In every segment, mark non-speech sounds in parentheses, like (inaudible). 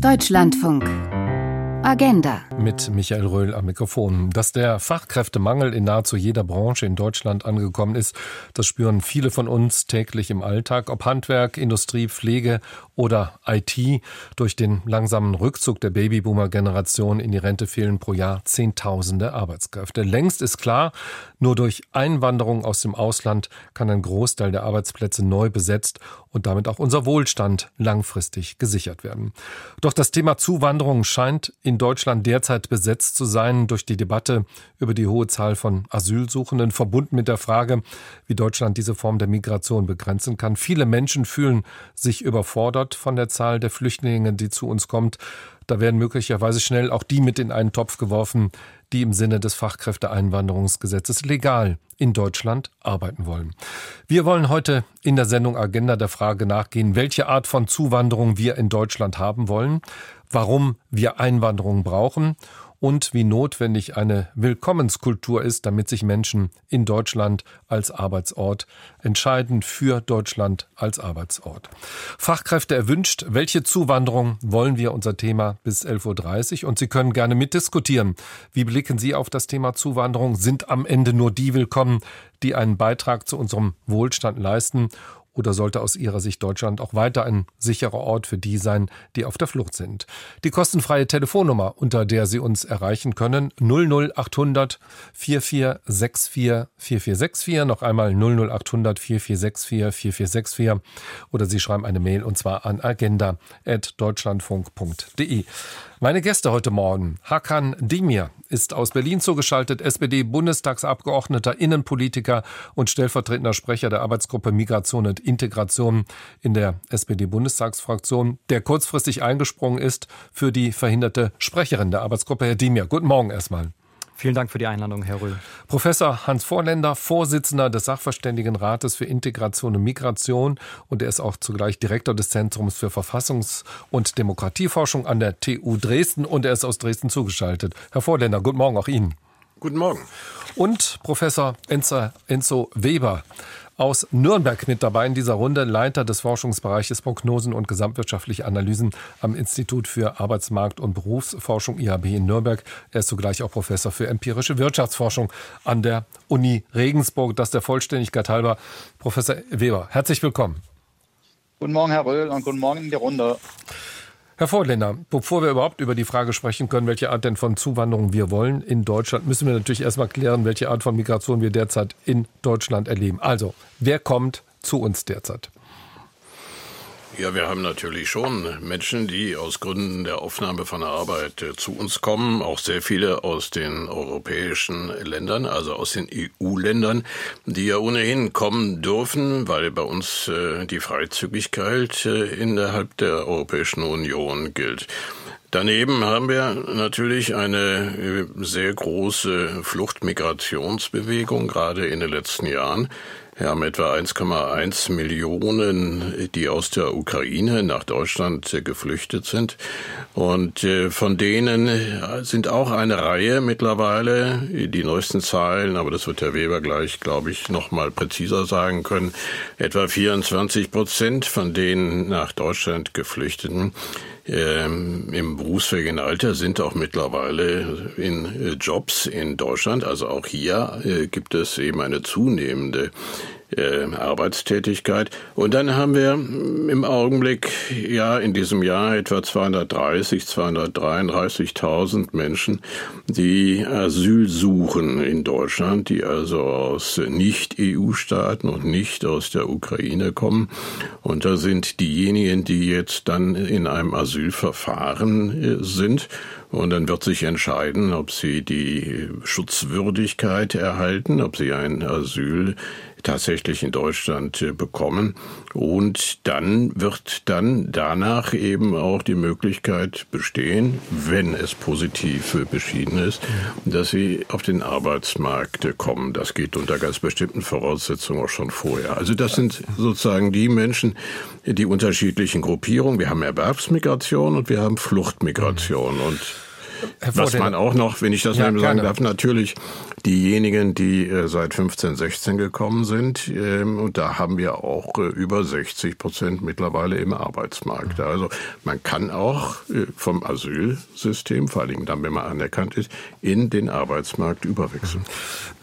Deutschlandfunk. Agenda. Mit Michael Röhl am Mikrofon. Dass der Fachkräftemangel in nahezu jeder Branche in Deutschland angekommen ist, das spüren viele von uns täglich im Alltag, ob Handwerk, Industrie, Pflege oder IT. Durch den langsamen Rückzug der Babyboomer-Generation in die Rente fehlen pro Jahr Zehntausende Arbeitskräfte. Längst ist klar, nur durch Einwanderung aus dem Ausland kann ein Großteil der Arbeitsplätze neu besetzt und damit auch unser Wohlstand langfristig gesichert werden. Doch das Thema Zuwanderung scheint in Deutschland derzeit besetzt zu sein durch die Debatte über die hohe Zahl von Asylsuchenden, verbunden mit der Frage, wie Deutschland diese Form der Migration begrenzen kann. Viele Menschen fühlen sich überfordert von der Zahl der Flüchtlinge, die zu uns kommt. Da werden möglicherweise schnell auch die mit in einen Topf geworfen, die im Sinne des Fachkräfteeinwanderungsgesetzes legal in Deutschland arbeiten wollen. Wir wollen heute in der Sendung Agenda der Frage nachgehen, welche Art von Zuwanderung wir in Deutschland haben wollen, warum wir Einwanderung brauchen und wie notwendig eine Willkommenskultur ist, damit sich Menschen in Deutschland als Arbeitsort entscheiden, für Deutschland als Arbeitsort. Fachkräfte erwünscht, welche Zuwanderung wollen wir unser Thema bis 11.30 Uhr und Sie können gerne mitdiskutieren. Wie blicken Sie auf das Thema Zuwanderung? Sind am Ende nur die willkommen, die einen Beitrag zu unserem Wohlstand leisten oder sollte aus Ihrer Sicht Deutschland auch weiter ein sicherer Ort für die sein, die auf der Flucht sind? Die kostenfreie Telefonnummer, unter der Sie uns erreichen können, 00800 4464 4464, noch einmal 00800 4464 4464 oder Sie schreiben eine Mail und zwar an agenda.deutschlandfunk.de. Meine Gäste heute Morgen. Hakan Dimir ist aus Berlin zugeschaltet, SPD-Bundestagsabgeordneter, Innenpolitiker und stellvertretender Sprecher der Arbeitsgruppe Migration und Integration in der SPD-Bundestagsfraktion, der kurzfristig eingesprungen ist für die verhinderte Sprecherin der Arbeitsgruppe, Herr Dimir. Guten Morgen erstmal. Vielen Dank für die Einladung, Herr Röhl. Professor Hans Vorländer, Vorsitzender des Sachverständigenrates für Integration und Migration und er ist auch zugleich Direktor des Zentrums für Verfassungs- und Demokratieforschung an der TU Dresden und er ist aus Dresden zugeschaltet. Herr Vorländer, guten Morgen auch Ihnen. Guten Morgen. Und Professor Enzo Weber aus Nürnberg mit dabei in dieser Runde, Leiter des Forschungsbereiches Prognosen und gesamtwirtschaftliche Analysen am Institut für Arbeitsmarkt- und Berufsforschung IHB in Nürnberg. Er ist zugleich auch Professor für empirische Wirtschaftsforschung an der Uni Regensburg. Das der Vollständigkeit halber. Professor Weber, herzlich willkommen. Guten Morgen, Herr Röhl, und guten Morgen in die Runde. Herr Vorländer, bevor wir überhaupt über die Frage sprechen können, welche Art denn von Zuwanderung wir wollen in Deutschland, müssen wir natürlich erstmal klären, welche Art von Migration wir derzeit in Deutschland erleben. Also, wer kommt zu uns derzeit? Ja, wir haben natürlich schon Menschen, die aus Gründen der Aufnahme von Arbeit äh, zu uns kommen, auch sehr viele aus den europäischen Ländern, also aus den EU-Ländern, die ja ohnehin kommen dürfen, weil bei uns äh, die Freizügigkeit äh, innerhalb der Europäischen Union gilt. Daneben haben wir natürlich eine sehr große Fluchtmigrationsbewegung, gerade in den letzten Jahren. Wir haben etwa 1,1 Millionen, die aus der Ukraine nach Deutschland geflüchtet sind. Und äh, von denen sind auch eine Reihe mittlerweile, die neuesten Zahlen, aber das wird Herr Weber gleich, glaube ich, noch mal präziser sagen können, etwa 24 Prozent von den nach Deutschland geflüchteten ähm, im berufsfähigen Alter sind auch mittlerweile in äh, Jobs in Deutschland. Also auch hier äh, gibt es eben eine zunehmende äh, Arbeitstätigkeit. Und dann haben wir im Augenblick ja in diesem Jahr etwa 230, 233.000 Menschen, die Asyl suchen in Deutschland, die also aus Nicht-EU-Staaten und nicht aus der Ukraine kommen. Und da sind diejenigen, die jetzt dann in einem Asylverfahren äh, sind. Und dann wird sich entscheiden, ob sie die Schutzwürdigkeit erhalten, ob sie ein Asyl tatsächlich in Deutschland äh, bekommen. Und dann wird dann danach eben auch die Möglichkeit bestehen, wenn es positiv beschieden ist, dass sie auf den Arbeitsmarkt kommen. Das geht unter ganz bestimmten Voraussetzungen auch schon vorher. Also das sind sozusagen die Menschen, die unterschiedlichen Gruppierungen. Wir haben Erwerbsmigration und wir haben Fluchtmigration. Und Was man auch noch, wenn ich das ja, mal sagen darf, natürlich diejenigen, die äh, seit 15, 16 gekommen sind. Ähm, und da haben wir auch äh, über 60 Prozent mittlerweile im Arbeitsmarkt. Also man kann auch äh, vom Asylsystem, vor allem dann, wenn man anerkannt ist, in den Arbeitsmarkt überwechseln.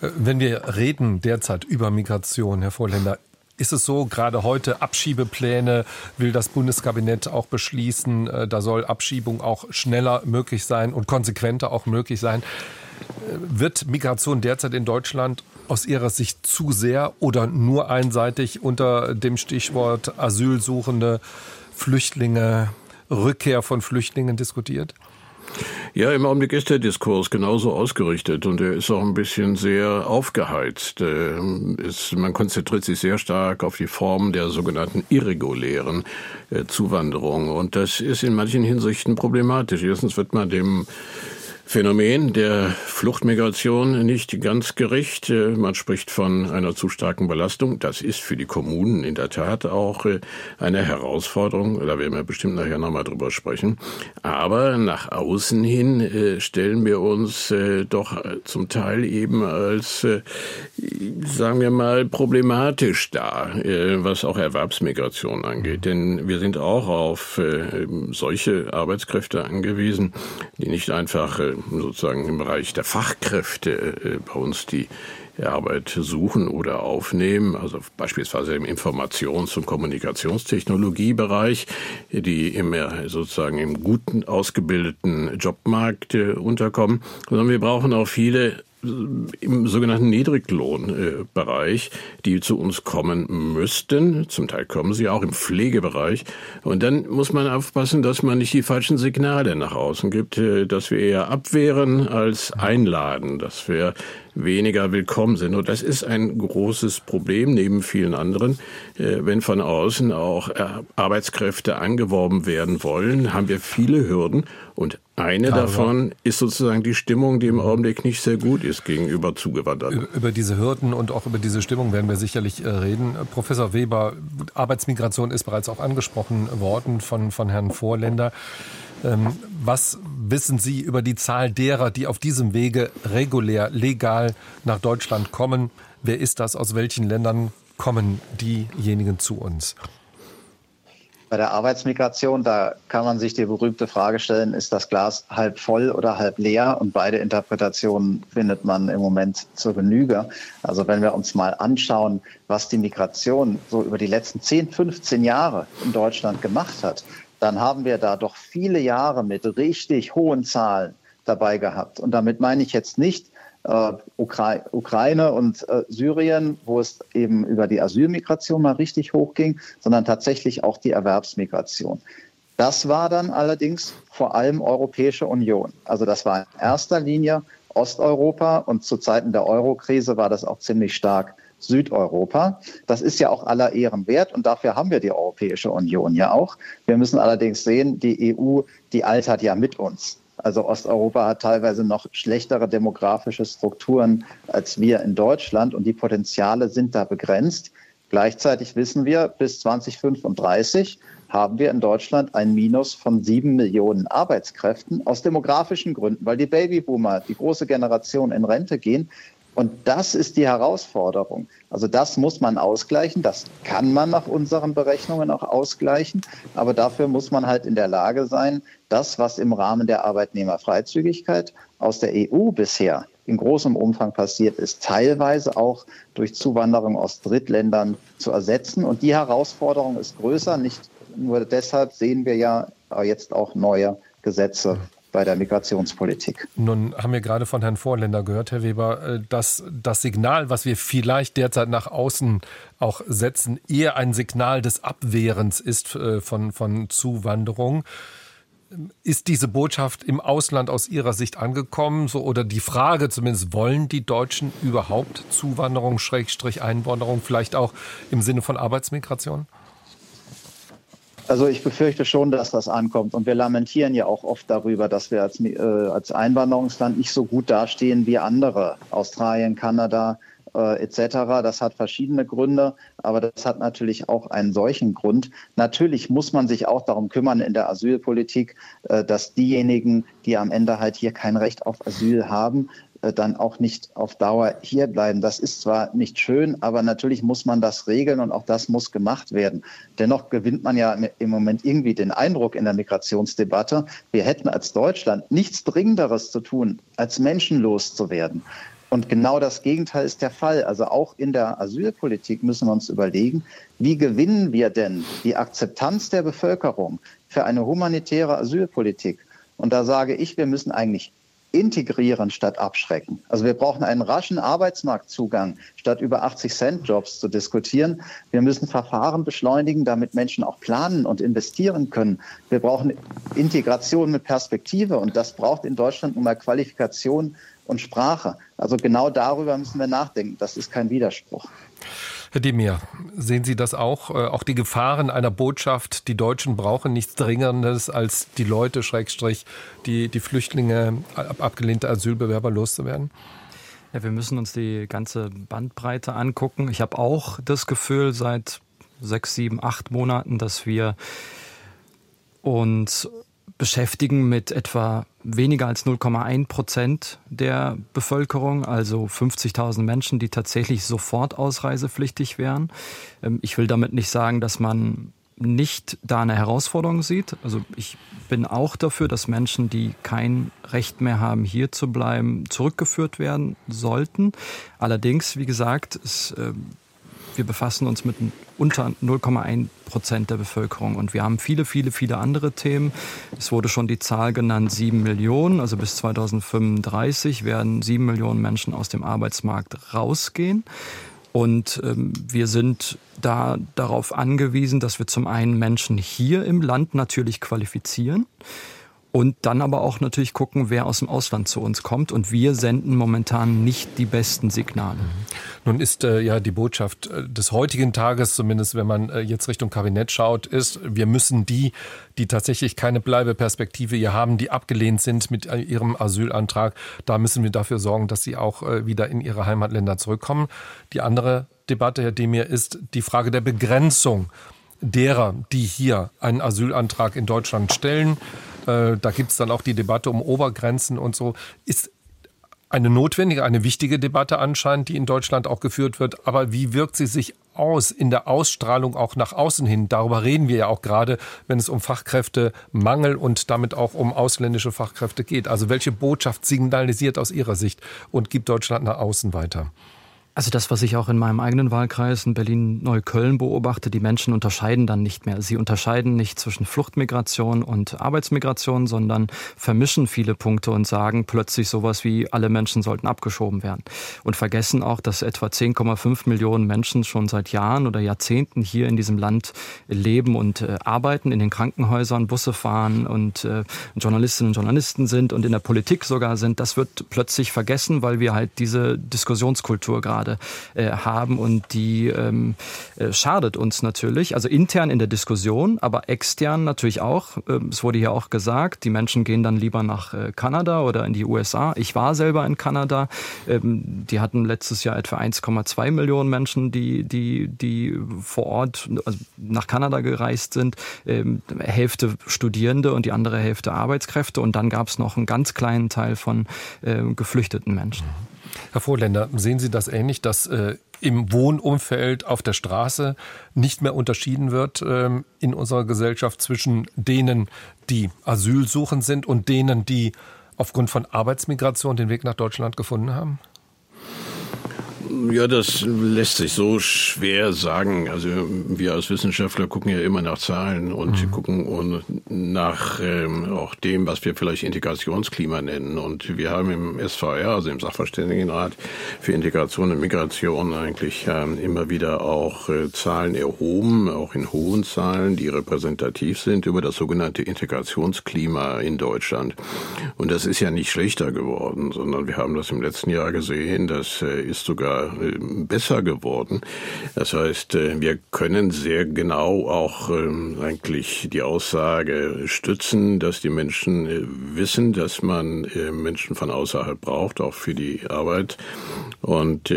Wenn wir reden derzeit über Migration, Herr Vorländer, ist es so, gerade heute Abschiebepläne will das Bundeskabinett auch beschließen. Äh, da soll Abschiebung auch schneller möglich sein und konsequenter auch möglich sein. Äh, wird Migration derzeit in Deutschland aus Ihrer Sicht zu sehr oder nur einseitig unter dem Stichwort Asylsuchende, Flüchtlinge, Rückkehr von Flüchtlingen diskutiert? Ja, im Augenblick ist der Diskurs genauso ausgerichtet und er ist auch ein bisschen sehr aufgeheizt. Ist, man konzentriert sich sehr stark auf die Form der sogenannten irregulären äh, Zuwanderung und das ist in manchen Hinsichten problematisch. Erstens wird man dem Phänomen der Fluchtmigration nicht ganz gerecht. Äh, man spricht von einer zu starken Belastung. Das ist für die Kommunen in der Tat auch äh, eine Herausforderung. Da werden wir bestimmt nachher nochmal drüber sprechen. Aber nach außen hin äh, stellen wir uns doch zum Teil eben als, sagen wir mal, problematisch dar, was auch Erwerbsmigration angeht. Denn wir sind auch auf solche Arbeitskräfte angewiesen, die nicht einfach sozusagen im Bereich der Fachkräfte äh, bei uns die Arbeit suchen oder aufnehmen, also beispielsweise im Informations- und Kommunikationstechnologiebereich, die immer sozusagen im guten ausgebildeten Jobmarkt äh, unterkommen, sondern wir brauchen auch viele im sogenannten Niedriglohnbereich, die zu uns kommen müssten. Zum Teil kommen sie auch im Pflegebereich. Und dann muss man aufpassen, dass man nicht die falschen Signale nach außen gibt, äh, dass wir eher abwehren als einladen, dass wir weniger willkommen sind. Und das ist ein großes Problem neben vielen anderen. Äh, wenn von außen auch äh, Arbeitskräfte angeworben werden wollen, haben wir viele Hürden. Und eine Aber davon ist sozusagen die Stimmung, die im Augenblick nicht sehr gut ist gegenüber Zugewanderten. Über diese Hürden und auch über diese Stimmung werden wir sicherlich äh, reden. Professor Weber, Arbeitsmigration ist bereits auch angesprochen worden von, von Herrn Vorländer. Ähm, was wissen Sie über die Zahl derer, die auf diesem Wege regulär, legal nach Deutschland kommen? Wer ist das? Aus welchen Ländern kommen diejenigen zu uns? Bei der Arbeitsmigration, da kann man sich die berühmte Frage stellen, ist das Glas halb voll oder halb leer? Und beide Interpretationen findet man im Moment zur Genüge. Also wenn wir uns mal anschauen, was die Migration so über die letzten 10, 15 Jahre in Deutschland gemacht hat, dann haben wir da doch viele Jahre mit richtig hohen Zahlen dabei gehabt. Und damit meine ich jetzt nicht äh, Ukra Ukraine und äh, Syrien, wo es eben über die Asylmigration mal richtig hochging, sondern tatsächlich auch die Erwerbsmigration. Das war dann allerdings vor allem Europäische Union. Also das war in erster Linie Osteuropa und zu Zeiten der Eurokrise war das auch ziemlich stark Südeuropa. Das ist ja auch aller Ehren wert und dafür haben wir die Europäische Union ja auch. Wir müssen allerdings sehen, die EU, die altert ja mit uns. Also Osteuropa hat teilweise noch schlechtere demografische Strukturen als wir in Deutschland und die Potenziale sind da begrenzt. Gleichzeitig wissen wir, bis 2035 haben wir in Deutschland ein Minus von sieben Millionen Arbeitskräften aus demografischen Gründen, weil die Babyboomer, die große Generation in Rente gehen. Und das ist die Herausforderung. Also das muss man ausgleichen. Das kann man nach unseren Berechnungen auch ausgleichen. Aber dafür muss man halt in der Lage sein, das, was im Rahmen der Arbeitnehmerfreizügigkeit aus der EU bisher in großem Umfang passiert ist, teilweise auch durch Zuwanderung aus Drittländern zu ersetzen. Und die Herausforderung ist größer. Nicht nur deshalb sehen wir ja jetzt auch neue Gesetze bei der Migrationspolitik. Nun haben wir gerade von Herrn Vorländer gehört, Herr Weber, äh, dass das Signal, was wir vielleicht derzeit nach außen auch setzen, eher ein Signal des Abwehrens ist äh, von, von Zuwanderung. Ist diese Botschaft im Ausland aus Ihrer Sicht angekommen? So, oder die Frage zumindest, wollen die Deutschen überhaupt Zuwanderung, Schrägstrich Einwanderung, vielleicht auch im Sinne von Arbeitsmigration? Also ich befürchte schon, dass das ankommt. Und wir lamentieren ja auch oft darüber, dass wir als, äh, als Einwanderungsland nicht so gut dastehen wie andere. Australien, Kanada, äh, etc. Das hat verschiedene Gründe, aber das hat natürlich auch einen solchen Grund. Natürlich muss man sich auch darum kümmern in der Asylpolitik, äh, dass diejenigen, die am Ende halt hier kein Recht auf Asyl haben, dann auch nicht auf Dauer hier bleiben. Das ist zwar nicht schön, aber natürlich muss man das regeln und auch das muss gemacht werden. Dennoch gewinnt man ja im Moment irgendwie den Eindruck in der Migrationsdebatte, wir hätten als Deutschland nichts Dringenderes zu tun, als menschenlos zu werden. Und genau das Gegenteil ist der Fall. Also auch in der Asylpolitik müssen wir uns überlegen, wie gewinnen wir denn die Akzeptanz der Bevölkerung für eine humanitäre Asylpolitik? Und da sage ich, wir müssen eigentlich integrieren statt abschrecken. Also wir brauchen einen raschen Arbeitsmarktzugang, statt über 80 Cent Jobs zu diskutieren. Wir müssen Verfahren beschleunigen, damit Menschen auch planen und investieren können. Wir brauchen Integration mit Perspektive und das braucht in Deutschland nun mal Qualifikation und Sprache. Also genau darüber müssen wir nachdenken. Das ist kein Widerspruch. Herr Demir, sehen Sie das auch? Äh, auch die Gefahren einer Botschaft, die Deutschen brauchen nichts Dringendes, als die Leute, Schrägstrich, die, die Flüchtlinge, abgelehnte Asylbewerber loszuwerden? Ja, wir müssen uns die ganze Bandbreite angucken. Ich habe auch das Gefühl seit sechs, sieben, acht Monaten, dass wir uns beschäftigen mit etwa weniger als 0,1 Prozent der Bevölkerung, also 50.000 Menschen, die tatsächlich sofort ausreisepflichtig wären. Ähm, ich will damit nicht sagen, dass man nicht da eine Herausforderung sieht. Also ich bin auch dafür, dass Menschen, die kein Recht mehr haben, hier zu bleiben, zurückgeführt werden sollten. Allerdings, wie gesagt, es ähm, wir befassen uns mit unter 0,1 Prozent der Bevölkerung und wir haben viele, viele, viele andere Themen. Es wurde schon die Zahl genannt, sieben Millionen. Also bis 2035 werden sieben Millionen Menschen aus dem Arbeitsmarkt rausgehen. Und ähm, wir sind da darauf angewiesen, dass wir zum einen Menschen hier im Land natürlich qualifizieren. Und dann aber auch natürlich gucken, wer aus dem Ausland zu uns kommt. Und wir senden momentan nicht die besten Signale. Nun ist äh, ja die Botschaft äh, des heutigen Tages, zumindest wenn man äh, jetzt Richtung Kabinett schaut, ist, wir müssen die, die tatsächlich keine Bleibeperspektive hier haben, die abgelehnt sind mit äh, ihrem Asylantrag, da müssen wir dafür sorgen, dass sie auch äh, wieder in ihre Heimatländer zurückkommen. Die andere Debatte, Herr Demir, ist die Frage der Begrenzung derer, die hier einen Asylantrag in Deutschland stellen. Äh, da gibt es dann auch die Debatte um Obergrenzen und so. Ist eine notwendige, eine wichtige Debatte anscheinend, die in Deutschland auch geführt wird. Aber wie wirkt sie sich aus in der Ausstrahlung auch nach außen hin? Darüber reden wir ja auch gerade, wenn es um Fachkräftemangel und damit auch um ausländische Fachkräfte geht. Also welche Botschaft signalisiert aus Ihrer Sicht und gibt Deutschland nach außen weiter? Also das, was ich auch in meinem eigenen Wahlkreis in Berlin-Neukölln beobachte, die Menschen unterscheiden dann nicht mehr. Sie unterscheiden nicht zwischen Fluchtmigration und Arbeitsmigration, sondern vermischen viele Punkte und sagen plötzlich sowas wie, alle Menschen sollten abgeschoben werden. Und vergessen auch, dass etwa 10,5 Millionen Menschen schon seit Jahren oder Jahrzehnten hier in diesem Land leben und äh, arbeiten, in den Krankenhäusern, Busse fahren und äh, Journalistinnen und Journalisten sind und in der Politik sogar sind. Das wird plötzlich vergessen, weil wir halt diese Diskussionskultur gerade gerade äh, haben und die ähm, äh, schadet uns natürlich. Also intern in der Diskussion, aber extern natürlich auch. Ähm, es wurde hier auch gesagt, die Menschen gehen dann lieber nach äh, Kanada oder in die USA. Ich war selber in Kanada. Ähm, die hatten letztes Jahr etwa 1,2 Millionen Menschen, die, die, die vor Ort also nach Kanada gereist sind. Hälfte Studierende und die andere Hälfte Arbeitskräfte. Und dann gab es noch einen ganz kleinen Teil von geflüchteten Menschen. Herr Vorländer, sehen Sie das ähnlich, dass äh, im Wohnumfeld auf der Straße nicht mehr unterschieden wird ähm, in unserer Gesellschaft zwischen denen, die asylsuchend sind und denen, die aufgrund von Arbeitsmigration den Weg nach Deutschland gefunden haben? Ja, das lässt sich so schwer sagen. Also wir als Wissenschaftler gucken ja immer nach Zahlen und mhm. gucken nach ähm, auch dem, was wir vielleicht Integrationsklima nennen. Und wir haben im SVR, also im Sachverständigenrat für Integration und Migration, eigentlich ähm, immer wieder auch äh, Zahlen erhoben, auch in hohen Zahlen, die repräsentativ sind über das sogenannte Integrationsklima in Deutschland. Und das ist ja nicht schlechter geworden, sondern wir haben das im letzten Jahr gesehen. Das äh, ist sogar wieder besser geworden. Das heißt, wir können sehr genau auch ähm, eigentlich die Aussage stützen, dass die Menschen wissen, dass man Menschen von außerhalb braucht, auch für die Arbeit und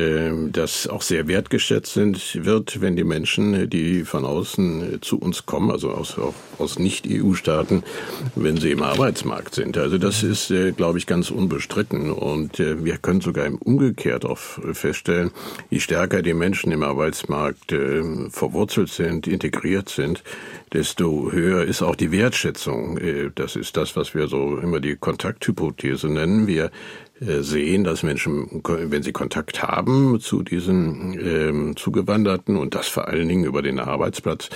das auch sehr wertgeschätzt sind, wird, wenn die Menschen, die von außen zu uns kommen, also aus, aus Nicht-EU-Staaten, wenn sie im Arbeitsmarkt sind. Also das ist, äh, glaube ich, ganz unbestritten. Und äh, wir können sogar Umgekehrt auch feststellen, je stärker die Menschen im Arbeitsmarkt äh, verwurzelt sind, integriert sind, desto höher ist auch die Wertschätzung. Äh, das ist das, was wir so immer die Kontakthypothese nennen. Wir äh, sehen, dass Menschen, wenn sie Kontakt haben zu diesen ähm, Zugewanderten und das vor allen Dingen über den Arbeitsplatz,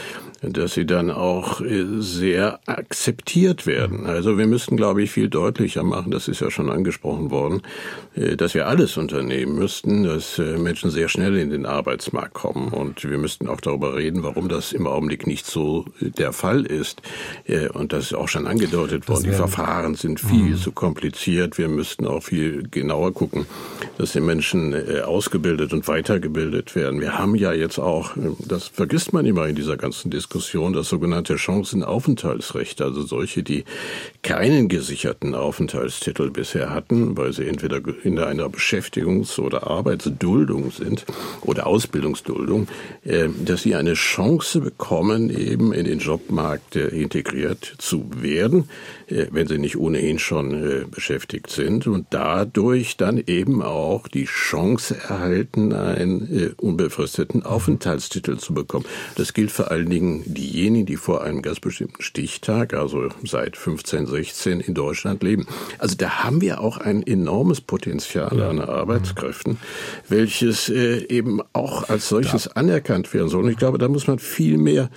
dass sie dann auch äh, sehr akzeptiert werden. Also wir müssten, glaube ich, viel deutlicher machen, das ist ja schon angesprochen worden, äh, dass wir alles unternehmen müssten, dass äh, Menschen sehr schnell in den Arbeitsmarkt kommen. Und wir müssten auch darüber reden, warum das im Augenblick nicht so der Fall ist. Und das ist auch schon angedeutet worden. Die Verfahren sind viel mhm. zu kompliziert. Wir müssten auch viel genauer gucken, dass die Menschen ausgebildet und weitergebildet werden. Wir haben ja jetzt auch, das vergisst man immer in dieser ganzen Diskussion, das sogenannte Chancenaufenthaltsrecht, also solche, die keinen gesicherten Aufenthaltstitel bisher hatten, weil sie entweder in einer Beschäftigungs- oder Arbeitsduldung sind oder Ausbildungsduldung, äh, dass sie eine Chance bekommen, eben in den Jobmarkt integriert zu werden, wenn sie nicht ohnehin schon beschäftigt sind und da dadurch dann eben auch die Chance erhalten, einen äh, unbefristeten Aufenthaltstitel zu bekommen. Das gilt vor allen Dingen diejenigen, die vor einem ganz bestimmten Stichtag, also seit 15, 16 in Deutschland leben. Also da haben wir auch ein enormes Potenzial an Arbeitskräften, welches äh, eben auch als solches anerkannt werden soll. Und ich glaube, da muss man viel mehr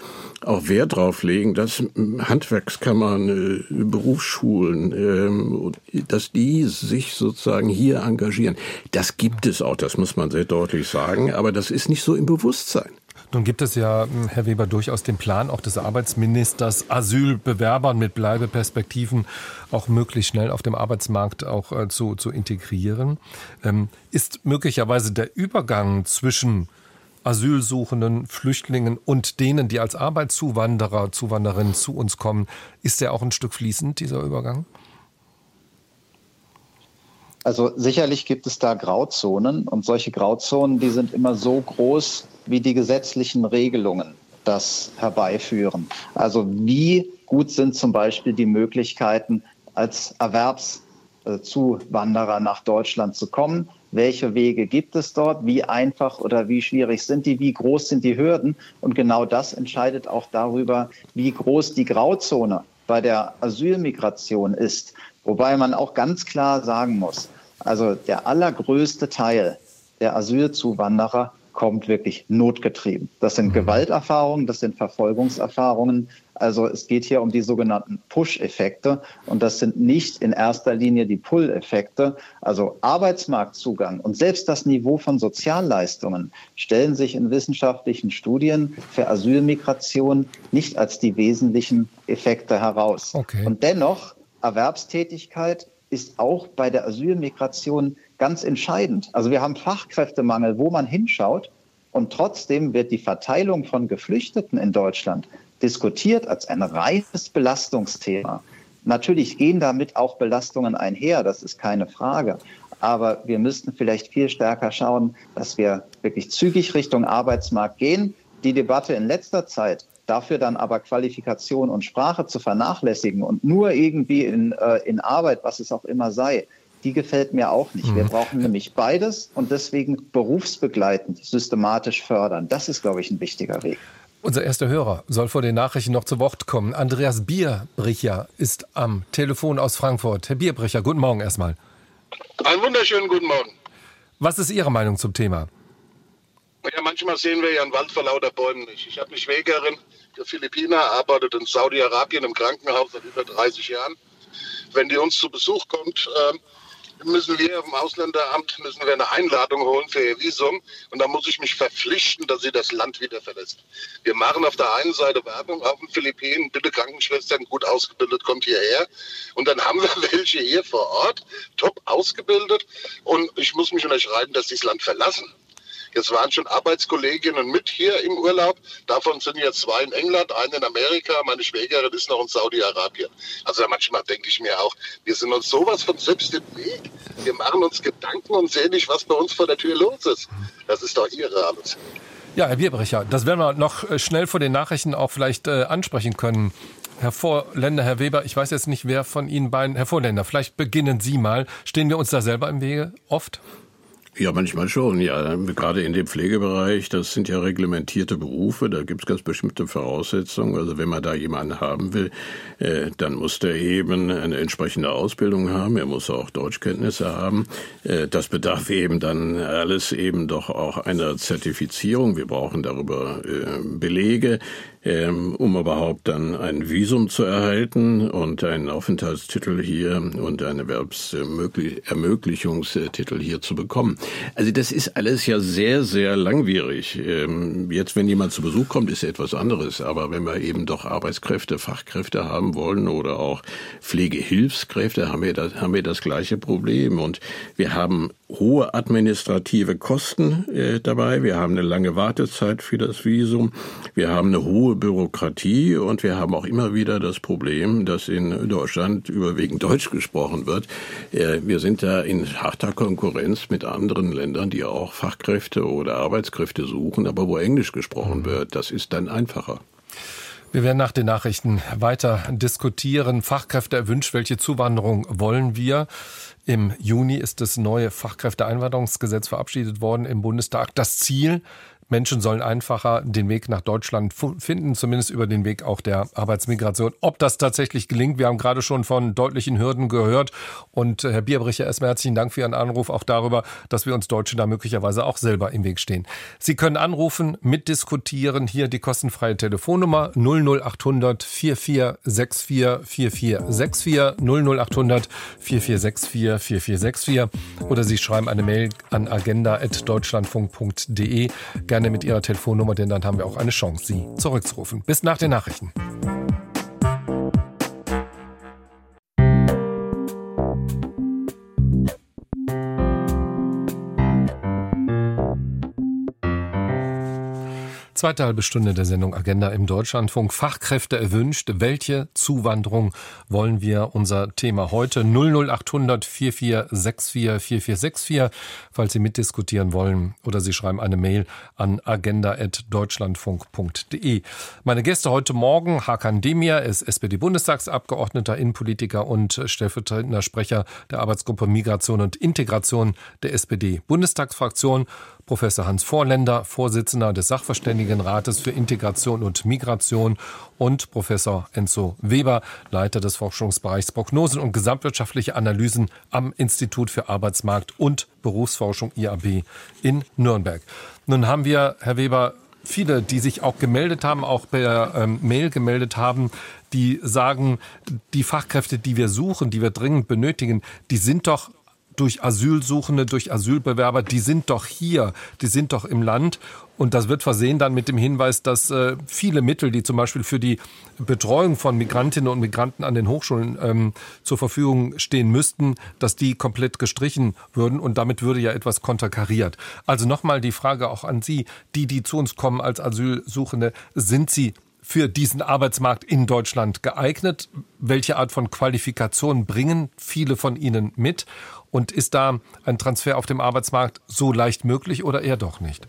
auch Wert drauf legen, dass Handwerkskammern, äh, Berufsschulen, ähm, dass die sich sozusagen hier engagieren. Das gibt es auch, das muss man sehr deutlich sagen, aber das ist nicht so im Bewusstsein. Nun gibt es ja, hm, Herr Weber, durchaus den Plan auch des Arbeitsministers, Asylbewerbern mit Bleibeperspektiven auch möglichst schnell auf dem Arbeitsmarkt auch äh, zu, zu integrieren. Ähm, ist möglicherweise der Übergang zwischen Asylsuchenden, Flüchtlingen und denen, die als Arbeitszuwanderer, Zuwanderinnen zu uns kommen, ist der auch ein Stück fließend, dieser Übergang? Also sicherlich gibt es da Grauzonen und solche Grauzonen, die sind immer so groß, wie die gesetzlichen Regelungen das herbeiführen. Also wie gut sind zum Beispiel die Möglichkeiten, als Erwerbszuwanderer nach Deutschland zu kommen? welche Wege gibt es dort, wie einfach oder wie schwierig sind die, wie groß sind die Hürden. Und genau das entscheidet auch darüber, wie groß die Grauzone bei der Asylmigration ist. Wobei man auch ganz klar sagen muss, also der allergrößte Teil der Asylzuwanderer kommt wirklich notgetrieben. Das sind mhm. Gewalterfahrungen, das sind Verfolgungserfahrungen. Also es geht hier um die sogenannten Push-Effekte und das sind nicht in erster Linie die Pull-Effekte. Also Arbeitsmarktzugang und selbst das Niveau von Sozialleistungen stellen sich in wissenschaftlichen Studien für Asylmigration nicht als die wesentlichen Effekte heraus. Okay. Und dennoch, Erwerbstätigkeit ist auch bei der Asylmigration ganz entscheidend. Also wir haben Fachkräftemangel, wo man hinschaut. Und trotzdem wird die Verteilung von Geflüchteten in Deutschland diskutiert als ein reines Belastungsthema. Natürlich gehen damit auch Belastungen einher, das ist keine Frage. Aber wir müssten vielleicht viel stärker schauen, dass wir wirklich zügig Richtung Arbeitsmarkt gehen. Die Debatte in letzter Zeit, dafür dann aber Qualifikation und Sprache zu vernachlässigen und nur irgendwie in, äh, in Arbeit, was es auch immer sei, die gefällt mir auch nicht. Wir mhm. brauchen nämlich beides und deswegen berufsbegleitend systematisch fördern. Das ist, glaube ich, ein wichtiger Weg. Unser erster Hörer soll vor den Nachrichten noch zu Wort kommen. Andreas Bierbrecher ist am Telefon aus Frankfurt. Herr Bierbrecher, guten Morgen erstmal. Einen wunderschönen guten Morgen. Was ist Ihre Meinung zum Thema? Ja, manchmal sehen wir ja einen Wald vor lauter Bäumen nicht. Ich habe eine Schwägerin, der Philippiner, arbeitet in Saudi-Arabien im Krankenhaus seit über 30 Jahren. Wenn die uns zu Besuch kommt, äh, müssen wir im Ausländeramt müssen wir eine Einladung holen für ihr Visum und dann muss ich mich verpflichten, dass sie das Land wieder verlässt. Wir machen auf der einen Seite Werbung auf den Philippinen, bitte Krankenschwestern, gut ausgebildet, kommt hierher. Und dann haben wir (laughs) welche hier vor Ort, top ausgebildet und ich muss mich unterschreiben, dass sie das Land verlassen. Jetzt waren schon Arbeitskolleginnen mit hier im Urlaub. Davon sind jetzt zwei in England, eine in Amerika. Meine Schwägerin ist noch in Saudi-Arabien. Also manchmal denke ich mir auch, wir sind uns sowas von selbst im Weg. Wir machen uns Gedanken und sehen nicht, was bei uns vor der Tür los ist. Das ist doch irre alles. Ja, Herr Bierbrecher, das werden wir noch äh, schnell vor den Nachrichten auch vielleicht äh, ansprechen können. Herr Vorländer, Herr Weber, ich weiß jetzt nicht, wer von Ihnen beiden, Herr Vorländer, vielleicht beginnen Sie mal. Stehen wir uns da selber im Wege oft? Ja, manchmal schon, ja. Gerade in dem Pflegebereich, das sind ja reglementierte Berufe, da gibt es ganz bestimmte Voraussetzungen. Also wenn man da jemanden haben will, äh, dann muss der eben eine entsprechende Ausbildung haben, er muss auch Deutschkenntnisse haben. Äh, das bedarf eben dann alles eben doch auch einer Zertifizierung. Wir brauchen darüber äh, Belege ähm, um überhaupt dann ein Visum zu erhalten und einen Aufenthaltstitel hier und einen Erwerbsermöglichungstitel hier zu bekommen. Also das ist alles ja sehr, sehr langwierig. Ähm, jetzt, wenn jemand zu Besuch kommt, ist etwas anderes. Aber wenn wir eben doch Arbeitskräfte, Fachkräfte haben wollen oder auch Pflegehilfskräfte, haben wir das, haben wir das gleiche Problem. Und wir haben hohe administrative Kosten äh, dabei. Wir haben eine lange Wartezeit für das Visum. Wir haben eine hohe Bürokratie und wir haben auch immer wieder das Problem, dass in Deutschland überwiegend Deutsch gesprochen wird. Äh, wir sind da in harter Konkurrenz mit anderen Ländern, die auch Fachkräfte oder Arbeitskräfte suchen, aber wo Englisch gesprochen wird. Das ist dann einfacher. Wir werden nach den Nachrichten weiter diskutieren. Fachkräfte erwünscht, welche Zuwanderung wollen wir? Im Juni ist das neue Fachkräfteeinwanderungsgesetz verabschiedet worden im Bundestag. Das Ziel, Menschen sollen einfacher den Weg nach Deutschland finden, zumindest über den Weg auch der Arbeitsmigration. Ob das tatsächlich gelingt, wir haben gerade schon von deutlichen Hürden gehört. Und äh, Herr Bierbrecher, erstmal herzlichen Dank für Ihren Anruf, auch darüber, dass wir uns Deutsche da möglicherweise auch selber im Weg stehen. Sie können anrufen, mitdiskutieren. Hier die kostenfreie Telefonnummer 00800 4464 4464 00800 4464 4464 oder Sie schreiben eine Mail an agenda.deutschlandfunk.de. Gerne gerne mit Ihrer Telefonnummer, denn dann haben wir auch eine Chance, Sie zurückzurufen. Bis nach den Nachrichten. Zweite halbe Stunde der Sendung Agenda im Deutschlandfunk. Fachkräfte erwünscht. Welche Zuwanderung wollen wir? Unser Thema heute 00800 4464 4464. Falls Sie mitdiskutieren wollen oder Sie schreiben eine Mail an agenda.deutschlandfunk.de. Meine Gäste heute Morgen, Hakan Demir ist SPD-Bundestagsabgeordneter, Innenpolitiker und stellvertretender Sprecher der Arbeitsgruppe Migration und Integration der SPD-Bundestagsfraktion. Professor Hans Vorländer, Vorsitzender des Sachverständigenrates für Integration und Migration und Professor Enzo Weber, Leiter des Forschungsbereichs Prognosen und gesamtwirtschaftliche Analysen am Institut für Arbeitsmarkt und Berufsforschung IAB in Nürnberg. Nun haben wir, Herr Weber, viele, die sich auch gemeldet haben, auch per ähm, Mail gemeldet haben, die sagen, die Fachkräfte, die wir suchen, die wir dringend benötigen, die sind doch durch Asylsuchende, durch Asylbewerber, die sind doch hier, die sind doch im Land. Und das wird versehen dann mit dem Hinweis, dass äh, viele Mittel, die zum Beispiel für die Betreuung von Migrantinnen und Migranten an den Hochschulen ähm, zur Verfügung stehen müssten, dass die komplett gestrichen würden. Und damit würde ja etwas konterkariert. Also nochmal die Frage auch an Sie, die, die zu uns kommen als Asylsuchende, sind sie für diesen Arbeitsmarkt in Deutschland geeignet? Welche Art von Qualifikation bringen viele von Ihnen mit? Und ist da ein Transfer auf dem Arbeitsmarkt so leicht möglich oder eher doch nicht?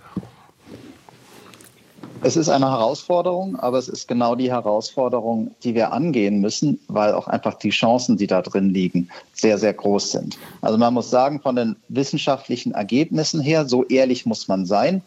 Es ist eine Herausforderung, aber es ist genau die Herausforderung, die wir angehen müssen, weil auch einfach die Chancen, die da drin liegen, sehr, sehr groß sind. Also man muss sagen, von den wissenschaftlichen Ergebnissen her, so ehrlich muss man sein,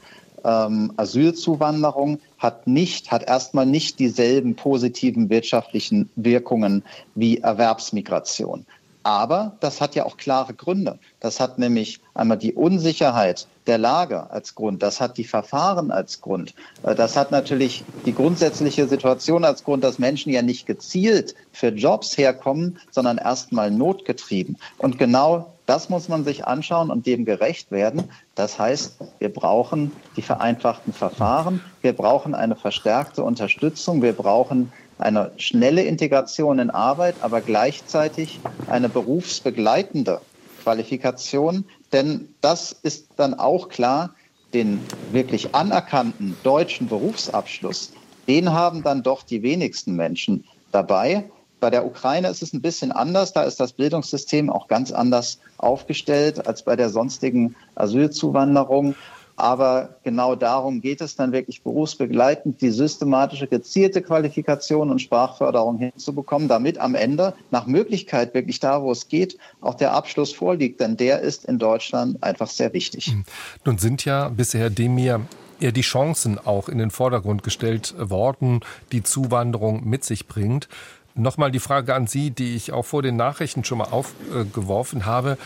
ähm, Asylzuwanderung hat nicht, hat erstmal nicht dieselben positiven wirtschaftlichen Wirkungen wie Erwerbsmigration. Aber das hat ja auch klare Gründe. Das hat nämlich einmal die Unsicherheit der Lage als Grund. Das hat die Verfahren als Grund. Äh, das hat natürlich die grundsätzliche Situation als Grund, dass Menschen ja nicht gezielt für Jobs herkommen, sondern erstmal notgetrieben. Und genau das muss man sich anschauen und dem gerecht werden. Das heißt, wir brauchen die vereinfachten Verfahren. Wir brauchen eine verstärkte Unterstützung. Wir brauchen eine schnelle Integration in Arbeit, aber gleichzeitig eine berufsbegleitende Qualifikation. Denn das ist dann auch klar, den wirklich anerkannten deutschen Berufsabschluss, den haben dann doch die wenigsten Menschen dabei. Bei der Ukraine ist es ein bisschen anders. Da ist das Bildungssystem auch ganz anders aufgestellt als bei der sonstigen Asylzuwanderung. Aber genau darum geht es dann wirklich berufsbegleitend, die systematische, gezielte Qualifikation und Sprachförderung hinzubekommen, damit am Ende nach Möglichkeit wirklich da, wo es geht, auch der Abschluss vorliegt. Denn der ist in Deutschland einfach sehr wichtig. Hm. Nun sind ja bisher Demir eher die Chancen auch in den Vordergrund gestellt worden, die Zuwanderung mit sich bringt. Nochmal die Frage an Sie, die ich auch vor den Nachrichten schon mal aufgeworfen habe.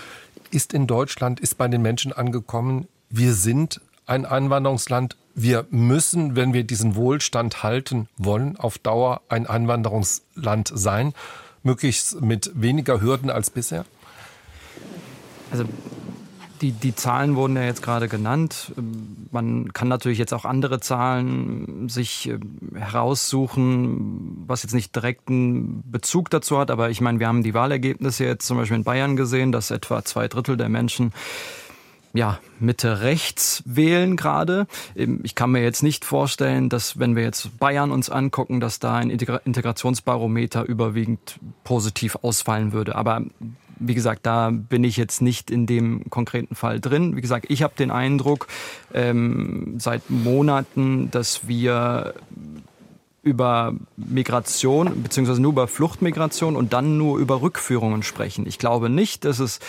Ist in Deutschland, ist bei den Menschen angekommen, wir sind ein Einwanderungsland. Wir müssen, wenn wir diesen Wohlstand halten wollen, auf Dauer ein Einwanderungsland sein, möglichst mit weniger Hürden als bisher? Also die, die Zahlen wurden ja jetzt gerade genannt. Man kann natürlich jetzt auch andere Zahlen sich äh, heraussuchen, was jetzt nicht direkten Bezug dazu hat. Aber ich meine, wir haben die Wahlergebnisse jetzt zum Beispiel in Bayern gesehen, dass etwa zwei Drittel der Menschen ja, Mitte rechts wählen gerade. Ähm, ich kann mir jetzt nicht vorstellen, dass wenn wir jetzt Bayern uns angucken, dass da ein Integrationsbarometer überwiegend positiv ausfallen würde. Aber wie gesagt, da bin ich jetzt nicht in dem konkreten Fall drin. Wie gesagt, ich habe den Eindruck ähm, seit Monaten, dass wir über Migration beziehungsweise nur über Fluchtmigration und dann nur über Rückführungen sprechen. Ich glaube nicht, dass es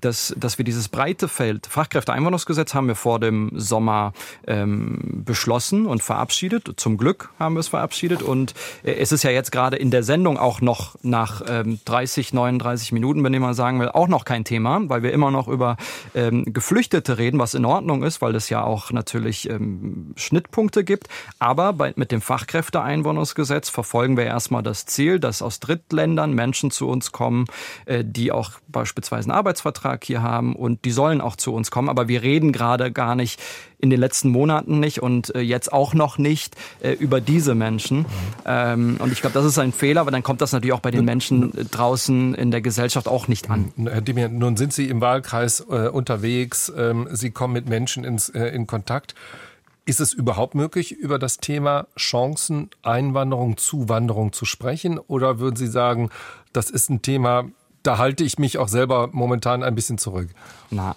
dass, dass wir dieses breite Feld, Fachkräfteeinwanderungsgesetz haben wir vor dem Sommer ähm, beschlossen und verabschiedet. Zum Glück haben wir es verabschiedet. Und äh, es ist ja jetzt gerade in der Sendung auch noch nach ähm, 30, 39 Minuten, wenn ich mal sagen will, auch noch kein Thema, weil wir immer noch über ähm, Geflüchtete reden, was in Ordnung ist, weil es ja auch natürlich ähm, Schnittpunkte gibt. Aber bei, mit dem Fachkräfteeinwanderungsgesetz verfolgen wir erstmal das Ziel, dass aus Drittländern Menschen zu uns kommen, äh, die auch beispielsweise einen Arbeitsvertrag Auftrag hier haben und die sollen auch zu uns kommen. Aber wir reden gerade gar nicht in den letzten Monaten nicht und äh, jetzt auch noch nicht äh, über diese Menschen. Ähm, und ich glaube, das ist ein Fehler, aber dann kommt das natürlich auch bei den Menschen äh, draußen in der Gesellschaft auch nicht an. Herr Demir, nun sind Sie im Wahlkreis unterwegs, ähm, Sie kommen mit Menschen ins, in Kontakt. Ist es überhaupt möglich, über das Thema Chancen, Einwanderung, Zuwanderung zu sprechen? Oder würden Sie sagen, das ist ein Thema, da halte ich mich auch selber momentan ein bisschen zurück. Na,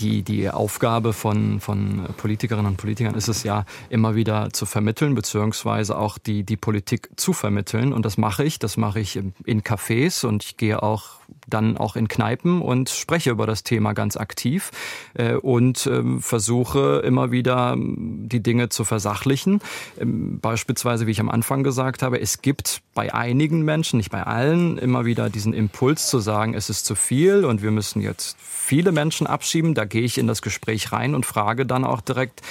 die, die Aufgabe von, von Politikerinnen und Politikern ist es ja, immer wieder zu vermitteln, beziehungsweise auch die, die Politik zu vermitteln. Und das mache ich. Das mache ich in Cafés und ich gehe auch dann auch in Kneipen und spreche über das Thema ganz aktiv äh, und ähm, versuche immer wieder ähm, die Dinge zu versachlichen. Ähm, beispielsweise, wie ich am Anfang gesagt habe, es gibt bei einigen Menschen, nicht bei allen, immer wieder diesen Impuls zu sagen, es ist zu viel und wir müssen jetzt viele Menschen abschieben. Da gehe ich in das Gespräch rein und frage dann auch direkt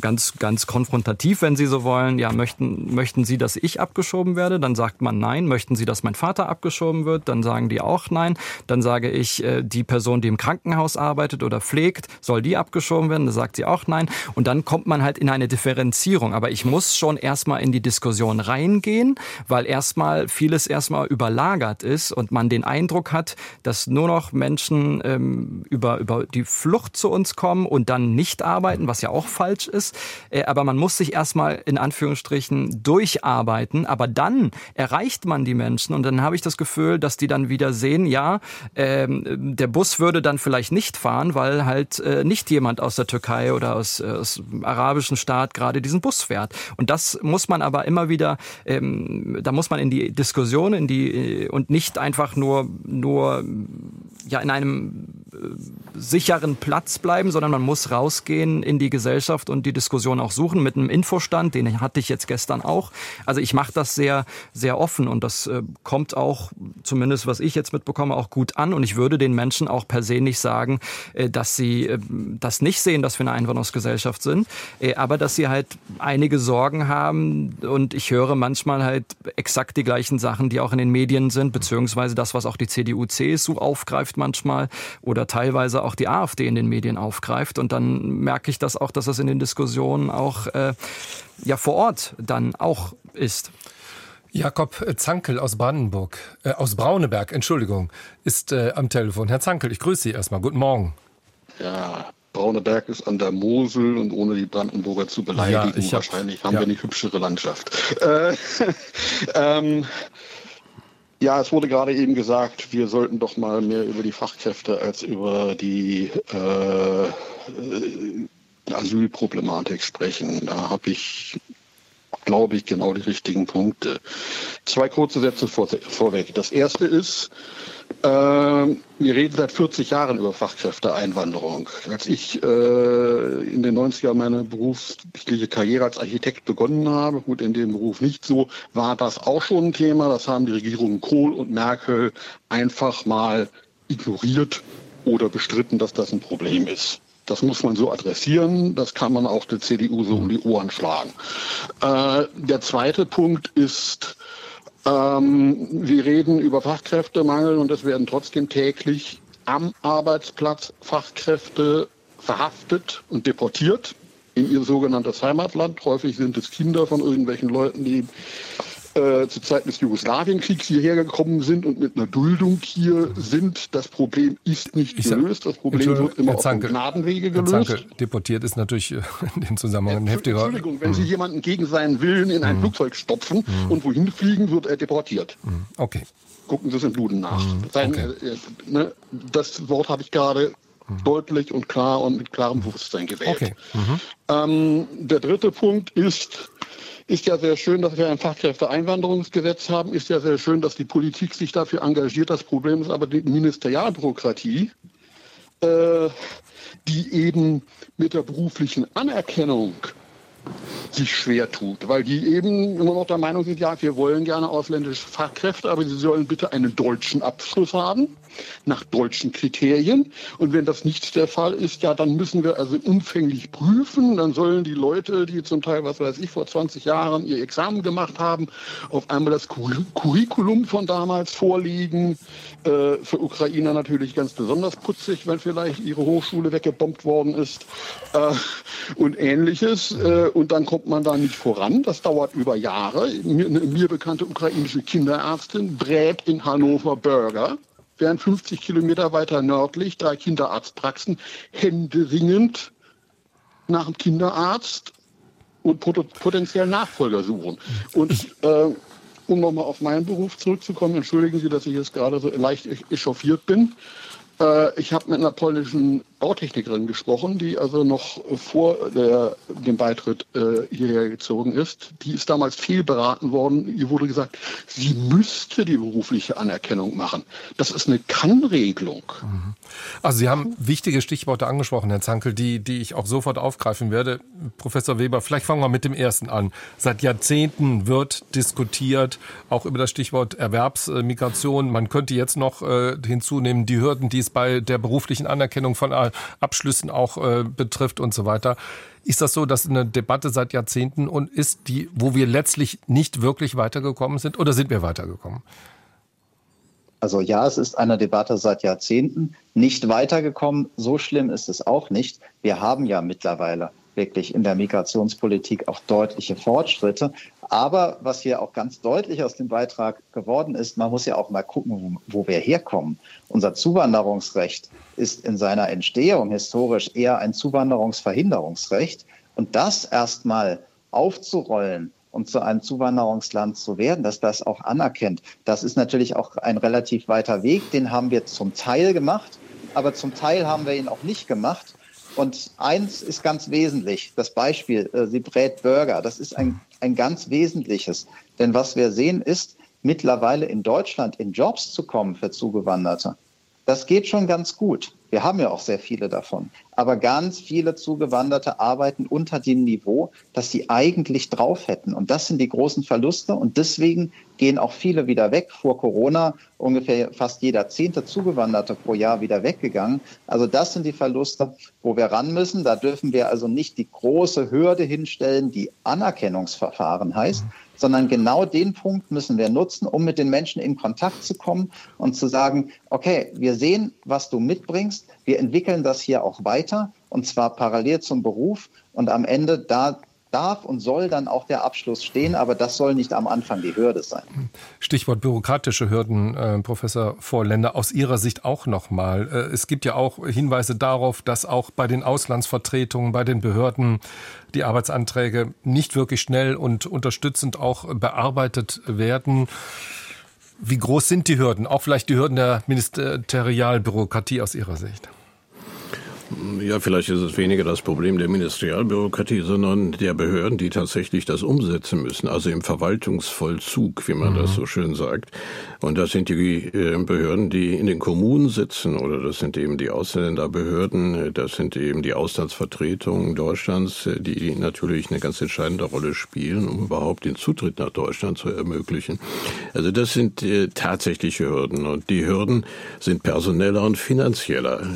ganz, ganz konfrontativ, wenn Sie so wollen, ja, möchten, möchten Sie, dass ich abgeschoben werde? Dann sagt man nein. Möchten Sie, dass mein Vater abgeschoben wird? Dann sagen die auch nein. Dann sage ich, äh, die Person, die im Krankenhaus arbeitet oder pflegt, soll die abgeschoben werden? Dann sagt sie auch nein. Und dann kommt man halt in eine Differenzierung. Aber ich muss schon erstmal in die Diskussion reingehen, weil erstmal vieles erstmal überlagert ist und man den Eindruck hat, dass nur noch Menschen ähm, über, über die Flucht zu uns kommen und dann nicht arbeiten, was ja auch falsch ist. Äh, aber man muss sich erstmal in Anführungsstrichen durcharbeiten. Aber dann erreicht man die Menschen und dann habe ich das Gefühl, dass die dann wieder sehen, sehen, ja, ähm, der Bus würde dann vielleicht nicht fahren, weil halt äh, nicht jemand aus der Türkei oder aus, äh, aus arabischen Staat gerade diesen Bus fährt. Und das muss man aber immer wieder, ähm, da muss man in die Diskussion, in die äh, und nicht einfach nur nur ja in einem äh, sicheren Platz bleiben, sondern man muss rausgehen in die Gesellschaft und die Diskussion auch suchen mit einem Infostand, den hatte ich jetzt gestern auch. Also ich mache das sehr sehr offen und das äh, kommt auch zumindest was ich jetzt mitbekomme auch gut an und ich würde den Menschen auch per se nicht sagen, äh, dass sie äh, das nicht sehen, dass wir eine Einwanderungsgesellschaft sind, äh, aber dass sie halt einige Sorgen haben und ich höre manchmal halt exakt die gleichen Sachen, die auch in den Medien sind, beziehungsweise das, was auch die CDU, CSU aufgreift manchmal oder teilweise auch die AfD in den Medien aufgreift. Und dann merke ich das auch, dass das in den Diskussionen auch äh, ja vor Ort dann auch ist. Jakob Zankel aus Brandenburg, äh, aus Brauneberg, Entschuldigung, ist äh, am Telefon. Herr Zankel, ich grüße Sie erstmal. Guten Morgen. Ja, braune Berg ist an der Mosel und ohne die Brandenburger zu beleidigen, ja, hab, wahrscheinlich haben ja. wir eine hübschere Landschaft. Äh, (laughs) ähm, ja, es wurde gerade eben gesagt, wir sollten doch mal mehr über die Fachkräfte als über die äh, Asylproblematik sprechen. Da habe ich, glaube ich, genau die richtigen Punkte. Zwei kurze Sätze vor, vorweg. Das erste ist, äh, wir reden seit 40 Jahren über Fachkräfteeinwanderung. Als ich äh, in den 90er meine berufliche Karriere als Architekt begonnen habe, gut in dem Beruf nicht so, war das auch schon ein Thema. Das haben die Regierungen Kohl und Merkel einfach mal ignoriert oder bestritten, dass das ein Problem ist. Das muss man so adressieren. Das kann man auch der CDU so um die Ohren schlagen. Äh, der zweite Punkt ist, ähm, wir reden über Fachkräftemangel und es werden trotzdem täglich am Arbeitsplatz Fachkräfte verhaftet und deportiert in ihr sogenanntes Heimatland. Häufig sind es Kinder von irgendwelchen Leuten, die äh, zu Zeiten des Jugoslawienkriegs hierher gekommen sind und mit einer Duldung hier sind. Das Problem ist nicht ich gelöst. Das Problem wird immer auf dem Gnadenwege gelöst. Zanke, deportiert ist natürlich äh, in dem Zusammenhang ein heftiger... Entschuldigung, wenn Sie hm. jemanden gegen seinen Willen in ein hm. Flugzeug stopfen hm. und wohin fliegen, wird er deportiert. Hm. Okay. Gucken Sie es im Bluden nach. Hm. Sein, okay. äh, ne, das Wort habe ich gerade hm. deutlich und klar und mit klarem Bewusstsein gewählt. Okay. Mhm. Ähm, der dritte Punkt ist, ist ja sehr schön, dass wir ein Fachkräfteeinwanderungsgesetz haben. Ist ja sehr schön, dass die Politik sich dafür engagiert. Das Problem ist aber die Ministerialbürokratie, äh, die eben mit der beruflichen Anerkennung sich schwer tut, weil die eben immer noch der Meinung sind, ja, wir wollen gerne ausländische Fachkräfte, aber sie sollen bitte einen deutschen Abschluss haben, nach deutschen Kriterien. Und wenn das nicht der Fall ist, ja, dann müssen wir also umfänglich prüfen. Dann sollen die Leute, die zum Teil, was weiß ich, vor 20 Jahren ihr Examen gemacht haben, auf einmal das Curriculum von damals vorlegen. Äh, für Ukrainer natürlich ganz besonders putzig, wenn vielleicht ihre Hochschule weggebombt worden ist äh, und ähnliches. Äh, und dann kommt man da nicht voran. Das dauert über Jahre. Eine mir bekannte ukrainische Kinderärztin brät in Hannover Burger während 50 Kilometer weiter nördlich drei Kinderarztpraxen händeringend nach einem Kinderarzt und potenziell Nachfolger suchen. Und äh, um nochmal auf meinen Beruf zurückzukommen, entschuldigen Sie, dass ich jetzt gerade so leicht echauffiert bin. Äh, ich habe mit einer polnischen Bautechnikerin gesprochen, die also noch vor der, dem Beitritt äh, hierher gezogen ist. Die ist damals viel beraten worden. Ihr wurde gesagt, sie müsste die berufliche Anerkennung machen. Das ist eine Kannregelung. Mhm. Also Sie haben wichtige Stichworte angesprochen, Herr Zankel, die, die ich auch sofort aufgreifen werde. Professor Weber, vielleicht fangen wir mit dem ersten an. Seit Jahrzehnten wird diskutiert, auch über das Stichwort Erwerbsmigration. Man könnte jetzt noch äh, hinzunehmen, die Hürden, die es bei der beruflichen Anerkennung von Abschlüssen auch äh, betrifft und so weiter. Ist das so, dass eine Debatte seit Jahrzehnten und ist die, wo wir letztlich nicht wirklich weitergekommen sind oder sind wir weitergekommen? Also ja, es ist eine Debatte seit Jahrzehnten. Nicht weitergekommen, so schlimm ist es auch nicht. Wir haben ja mittlerweile wirklich in der Migrationspolitik auch deutliche Fortschritte. Aber was hier auch ganz deutlich aus dem Beitrag geworden ist, man muss ja auch mal gucken, wo, wir herkommen. Unser Zuwanderungsrecht ist in seiner Entstehung historisch eher ein Zuwanderungsverhinderungsrecht. Und das erstmal aufzurollen und zu einem Zuwanderungsland zu werden, dass das auch anerkennt, das ist natürlich auch ein relativ weiter Weg. Den haben wir zum Teil gemacht, aber zum Teil haben wir ihn auch nicht gemacht. Und eins ist ganz wesentlich, das Beispiel, äh, sie brät Burger, das ist ein, ein ganz wesentliches. Denn was wir sehen ist, mittlerweile in Deutschland in Jobs zu kommen für Zugewanderte, das geht schon ganz gut. Wir haben ja auch sehr viele davon. Aber ganz viele Zugewanderte arbeiten unter dem Niveau, das sie eigentlich drauf hätten. Und das sind die großen Verluste. Und deswegen gehen auch viele wieder weg. Vor Corona ungefähr fast jeder zehnte Zugewanderte pro Jahr wieder weggegangen. Also das sind die Verluste, wo wir ran müssen. Da dürfen wir also nicht die große Hürde hinstellen, die Anerkennungsverfahren heißt, sondern genau den Punkt müssen wir nutzen, um mit den Menschen in Kontakt zu kommen und zu sagen, okay, wir sehen, was du mitbringst, wir entwickeln das hier auch weiter und zwar parallel zum Beruf und am Ende da darf und soll dann auch der Abschluss stehen, aber das soll nicht am Anfang die Hürde sein. Stichwort bürokratische Hürden, äh, Professor Vorländer, aus Ihrer Sicht auch nochmal. Äh, es gibt ja auch Hinweise darauf, dass auch bei den Auslandsvertretungen, bei den Behörden die Arbeitsanträge nicht wirklich schnell und unterstützend auch bearbeitet werden. Wie groß sind die Hürden? Auch vielleicht die Hürden der Ministerialbürokratie aus Ihrer Sicht? Ja, vielleicht ist es weniger das Problem der Ministerialbürokratie, sondern der Behörden, die tatsächlich das umsetzen müssen, also im Verwaltungsvollzug, wie man mhm. das so schön sagt. Und das sind die äh, Behörden, die in den Kommunen sitzen, oder das sind eben die Ausländerbehörden, das sind eben die Auslandsvertretungen Deutschlands, äh, die natürlich eine ganz entscheidende Rolle spielen, um überhaupt den Zutritt nach Deutschland zu ermöglichen. Also das sind äh, tatsächliche Hürden. Und die Hürden sind personeller und finanzieller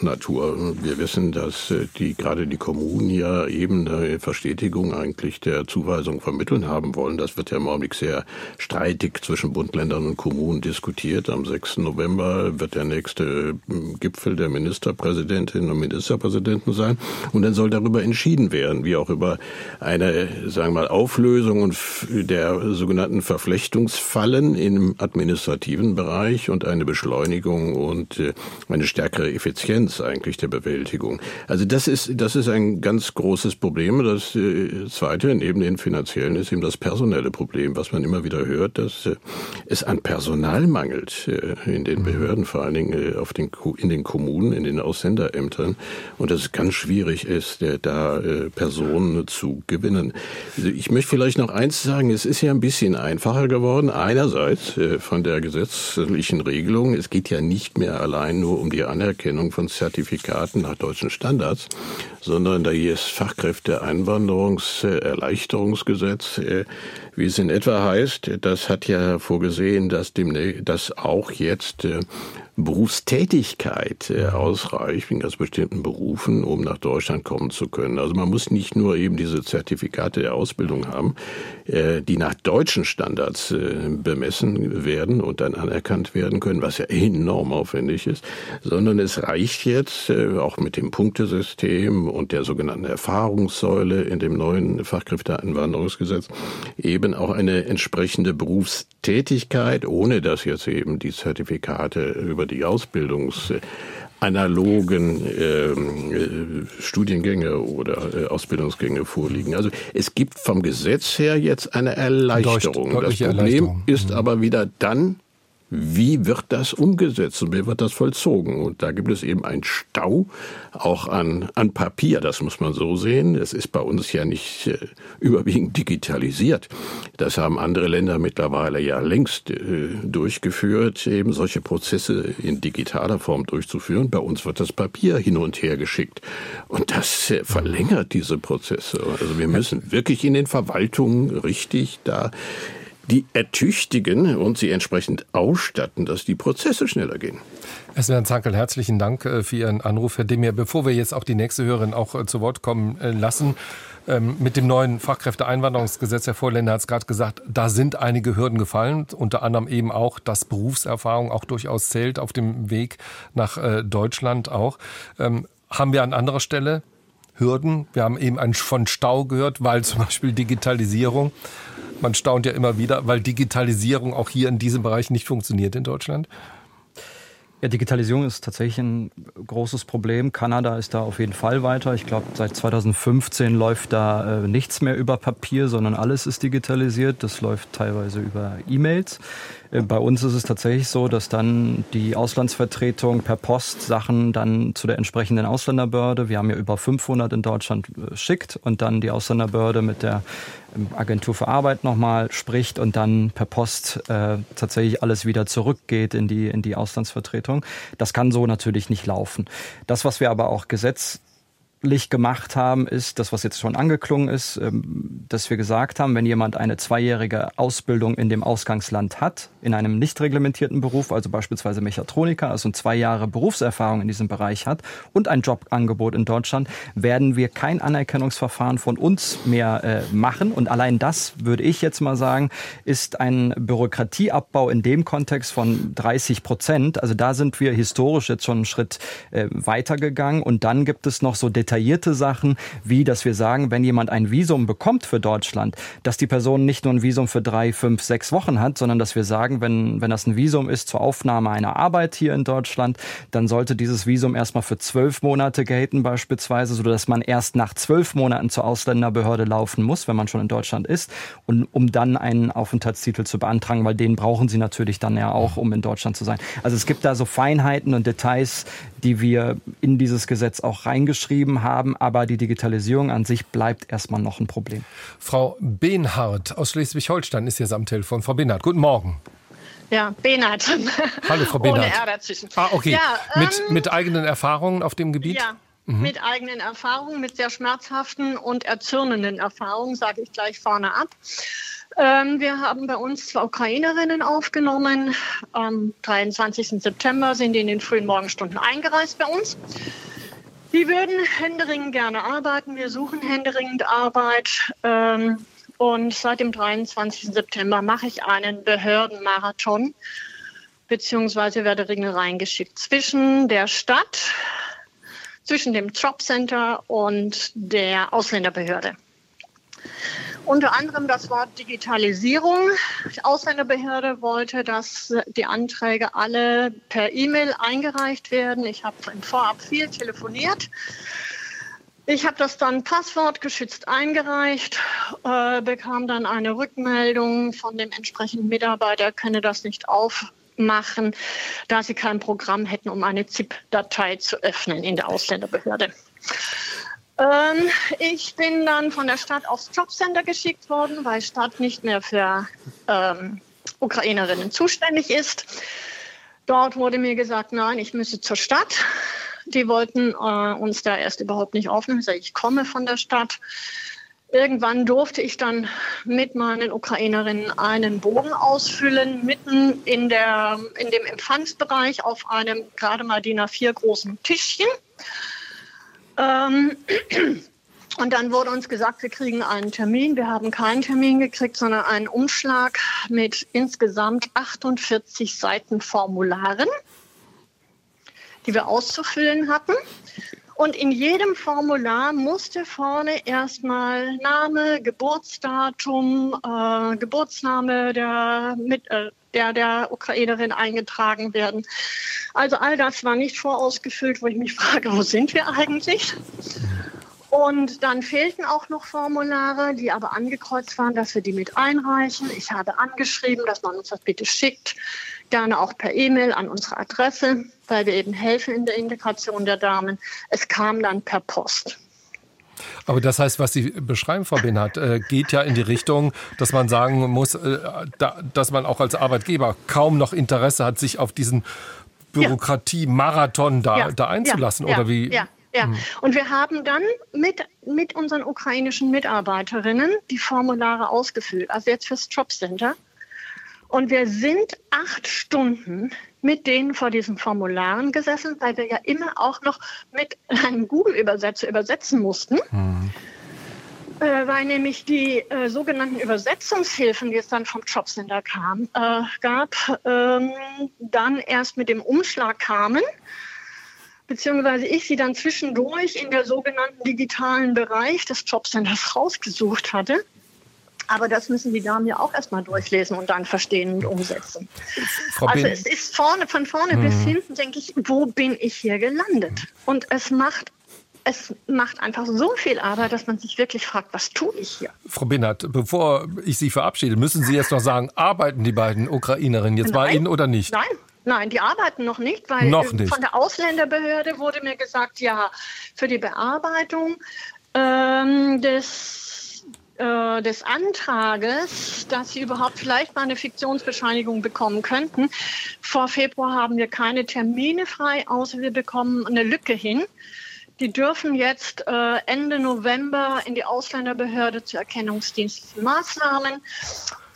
Natur wir wissen, dass äh, die gerade die Kommunen ja eben eine Verstetigung eigentlich der Zuweisung vermitteln haben wollen. Das wird ja im Augenblick sehr streitig zwischen Bund, Ländern und Kommunen diskutiert. Am 6. November wird der nächste hm, Gipfel der Ministerpräsidentinnen und Ministerpräsidenten sein. Und dann soll darüber entschieden werden, wie auch über eine, sagen wir mal, Auflösung der sogenannten Verflechtungsfallen im administrativen Bereich und eine Beschleunigung und äh, eine stärkere Effizienz eigentlich der Bewältigung Bewältigung. Also das ist, das ist ein ganz großes Problem. Das äh, zweite, neben den finanziellen, ist eben das personelle Problem, was man immer wieder hört, dass äh, es an Personal mangelt äh, in den Behörden, vor allen Dingen auf den, in den Kommunen, in den Ausländerämtern und dass es ganz schwierig ist, da Personen zu gewinnen. Also ich möchte vielleicht noch eins sagen, es ist ja ein bisschen einfacher geworden. Einerseits von der gesetzlichen Regelung, es geht ja nicht mehr allein nur um die Anerkennung von Zertifikaten nach deutschen Standards, sondern da hier ist Fachkräfteeinwanderungserleichterungsgesetz, äh, wie es in etwa heißt, das hat ja vorgesehen, dass, dem, dass auch jetzt äh, Berufstätigkeit äh, ausreicht in ganz bestimmten Berufen, um nach Deutschland kommen zu können. Also man muss nicht nur eben diese Zertifikate der Ausbildung haben, äh, die nach deutschen Standards äh, bemessen werden und dann anerkannt werden können, was ja enorm aufwendig ist, sondern es reicht jetzt auch mit dem Punktesystem und der sogenannten Erfahrungssäule in dem neuen Fachkräfteeinwanderungsgesetz eben auch eine entsprechende Berufstätigkeit, ohne dass jetzt eben die Zertifikate über die Ausbildungsanalogen äh, Studiengänge oder äh, Ausbildungsgänge vorliegen. Also es gibt vom Gesetz her jetzt eine Erleichterung. Das Problem Erleichterung. ist mhm. aber wieder dann, wie wird das umgesetzt und wie wird das vollzogen? Und da gibt es eben einen Stau, auch an, an Papier, das muss man so sehen. Es ist bei uns ja nicht äh, überwiegend digitalisiert. Das haben andere Länder mittlerweile ja längst äh, durchgeführt, eben solche Prozesse in digitaler Form durchzuführen. Bei uns wird das Papier hin und her geschickt. Und das äh, verlängert diese Prozesse. Also wir müssen wirklich in den Verwaltungen richtig da die ertüchtigen und sie entsprechend ausstatten, dass die Prozesse schneller gehen. Es wäre Zankel, herzlichen Dank äh, für Ihren Anruf, Herr Demir. Bevor wir jetzt auch die nächste Hörerin auch äh, zu Wort kommen äh, lassen, ähm, mit dem neuen Fachkräfteeinwanderungsgesetz, Herr Vorländer hat es gerade gesagt, da sind einige Hürden gefallen, unter anderem eben auch, dass Berufserfahrung auch durchaus zählt auf dem Weg nach Deutschland auch. Ähm, haben wir an anderer Stelle Hürden? Wir haben eben von Stau gehört, weil zum Beispiel Digitalisierung man staunt ja immer wieder, weil Digitalisierung auch hier in diesem Bereich nicht funktioniert in Deutschland. Ja, Digitalisierung ist tatsächlich ein großes Problem. Kanada ist da auf jeden Fall weiter. Ich glaube, seit 2015 läuft da äh, nichts mehr über Papier, sondern alles ist digitalisiert. Das läuft teilweise über E-Mails. Äh, bei uns ist es tatsächlich so, dass dann die Auslandsvertretung per Post Sachen dann zu der entsprechenden Ausländerbehörde, wir haben ja über 500 in Deutschland, äh, schickt und dann die Ausländerbehörde mit der ähm, Agentur für Arbeit nochmal spricht und dann per Post äh, tatsächlich alles wieder zurückgeht in die, in die Auslandsvertretung. Das kann so natürlich nicht laufen. Das, was wir aber auch Gesetz gemacht haben, ist das, was jetzt schon angeklungen ist, ähm, dass wir gesagt haben, wenn jemand eine zweijährige Ausbildung in dem Ausgangsland hat, in einem nicht reglementierten Beruf, also beispielsweise Mechatroniker, also zwei Jahre Berufserfahrung in diesem Bereich hat und ein Jobangebot in Deutschland, werden wir kein Anerkennungsverfahren von uns mehr äh, machen. Und allein das, würde ich jetzt mal sagen, ist ein Bürokratieabbau in dem Kontext von 30 Prozent. Also da sind wir historisch jetzt schon einen Schritt äh, weitergegangen. Und dann gibt es noch so detaillierte Sachen, wie dass wir sagen, wenn jemand ein Visum bekommt für Deutschland, dass die Person nicht nur ein Visum für drei, fünf, sechs Wochen hat, sondern dass wir sagen, wenn, wenn das ein Visum ist zur Aufnahme einer Arbeit hier in Deutschland, dann sollte dieses Visum erstmal für zwölf Monate gelten beispielsweise, sodass man erst nach zwölf Monaten zur Ausländerbehörde laufen muss, wenn man schon in Deutschland ist, und um dann einen Aufenthaltstitel zu beantragen, weil den brauchen sie natürlich dann ja auch, um in Deutschland zu sein. Also es gibt da so Feinheiten und Details, die wir in dieses Gesetz auch reingeschrieben haben, aber die Digitalisierung an sich bleibt erstmal noch ein Problem. Frau Behnhardt aus Schleswig-Holstein ist jetzt am Telefon. Frau Behnhardt, guten Morgen. Ja, Behnhardt. Hallo, Frau Behnhardt. Ohne R dazwischen. Ah, okay. Ja, ähm, mit, mit eigenen Erfahrungen auf dem Gebiet? Ja, mhm. mit eigenen Erfahrungen, mit sehr schmerzhaften und erzürnenden Erfahrungen, sage ich gleich vorne ab. Ähm, wir haben bei uns zwei Ukrainerinnen aufgenommen. Am 23. September sind die in den frühen Morgenstunden eingereist bei uns. Die würden händeringend gerne arbeiten. Wir suchen händeringend Arbeit. Ähm, und seit dem 23. September mache ich einen Behördenmarathon, beziehungsweise werde Ringe reingeschickt zwischen der Stadt, zwischen dem Jobcenter und der Ausländerbehörde. Unter anderem das Wort Digitalisierung. Die Ausländerbehörde wollte, dass die Anträge alle per E-Mail eingereicht werden. Ich habe im Vorab viel telefoniert. Ich habe das dann passwortgeschützt eingereicht, äh, bekam dann eine Rückmeldung von dem entsprechenden Mitarbeiter, könne das nicht aufmachen, da sie kein Programm hätten, um eine ZIP-Datei zu öffnen in der Ausländerbehörde. Ähm, ich bin dann von der Stadt aufs Jobcenter geschickt worden, weil Stadt nicht mehr für ähm, Ukrainerinnen zuständig ist. Dort wurde mir gesagt, nein, ich müsse zur Stadt. Die wollten äh, uns da erst überhaupt nicht aufnehmen. Ich sage, ich komme von der Stadt. Irgendwann durfte ich dann mit meinen Ukrainerinnen einen Bogen ausfüllen, mitten in, der, in dem Empfangsbereich auf einem gerade mal DIN A4 großen Tischchen. Ähm, (clears throat) und dann wurde uns gesagt, wir kriegen einen Termin. Wir haben keinen Termin gekriegt, sondern einen Umschlag mit insgesamt 48 Seiten Formularen die wir auszufüllen hatten. Und in jedem Formular musste vorne erstmal Name, Geburtsdatum, äh, Geburtsname der, mit, äh, der, der Ukrainerin eingetragen werden. Also all das war nicht vorausgefüllt, wo ich mich (laughs) frage, wo sind wir eigentlich? Und dann fehlten auch noch Formulare, die aber angekreuzt waren, dass wir die mit einreichen. Ich habe angeschrieben, dass man uns das bitte schickt gerne auch per E-Mail an unsere Adresse, weil wir eben helfen in der Integration der Damen. Es kam dann per Post. Aber das heißt, was Sie beschreiben, Frau Benhardt, äh, geht ja in die Richtung, dass man sagen muss, äh, dass man auch als Arbeitgeber kaum noch Interesse hat, sich auf diesen Bürokratie-Marathon da, ja. da einzulassen. Ja. Oder wie? Ja. Ja, hm. und wir haben dann mit, mit unseren ukrainischen Mitarbeiterinnen die Formulare ausgefüllt, also jetzt fürs Jobcenter. Und wir sind acht Stunden mit denen vor diesen Formularen gesessen, weil wir ja immer auch noch mit einem Google-Übersetzer übersetzen mussten. Mhm. Äh, weil nämlich die äh, sogenannten Übersetzungshilfen, die es dann vom Jobcenter kam, äh, gab, ähm, dann erst mit dem Umschlag kamen, beziehungsweise ich sie dann zwischendurch in der sogenannten digitalen Bereich des Jobcenters rausgesucht hatte. Aber das müssen die Damen ja auch erstmal durchlesen und dann verstehen und umsetzen. Frau also es ist vorne, von vorne mhm. bis hinten, denke ich, wo bin ich hier gelandet? Und es macht es macht einfach so viel Arbeit, dass man sich wirklich fragt, was tue ich hier? Frau Binnert, bevor ich Sie verabschiede, müssen Sie jetzt noch sagen, arbeiten die beiden Ukrainerinnen jetzt Nein. bei Ihnen oder nicht? Nein, Nein, die arbeiten noch nicht, weil noch nicht. von der Ausländerbehörde wurde mir gesagt, ja, für die Bearbeitung ähm, des äh, des Antrages, dass sie überhaupt vielleicht mal eine Fiktionsbescheinigung bekommen könnten. Vor Februar haben wir keine Termine frei, außer wir bekommen eine Lücke hin. Die dürfen jetzt äh, Ende November in die Ausländerbehörde zur erkennungsdienstlichen Maßnahmen.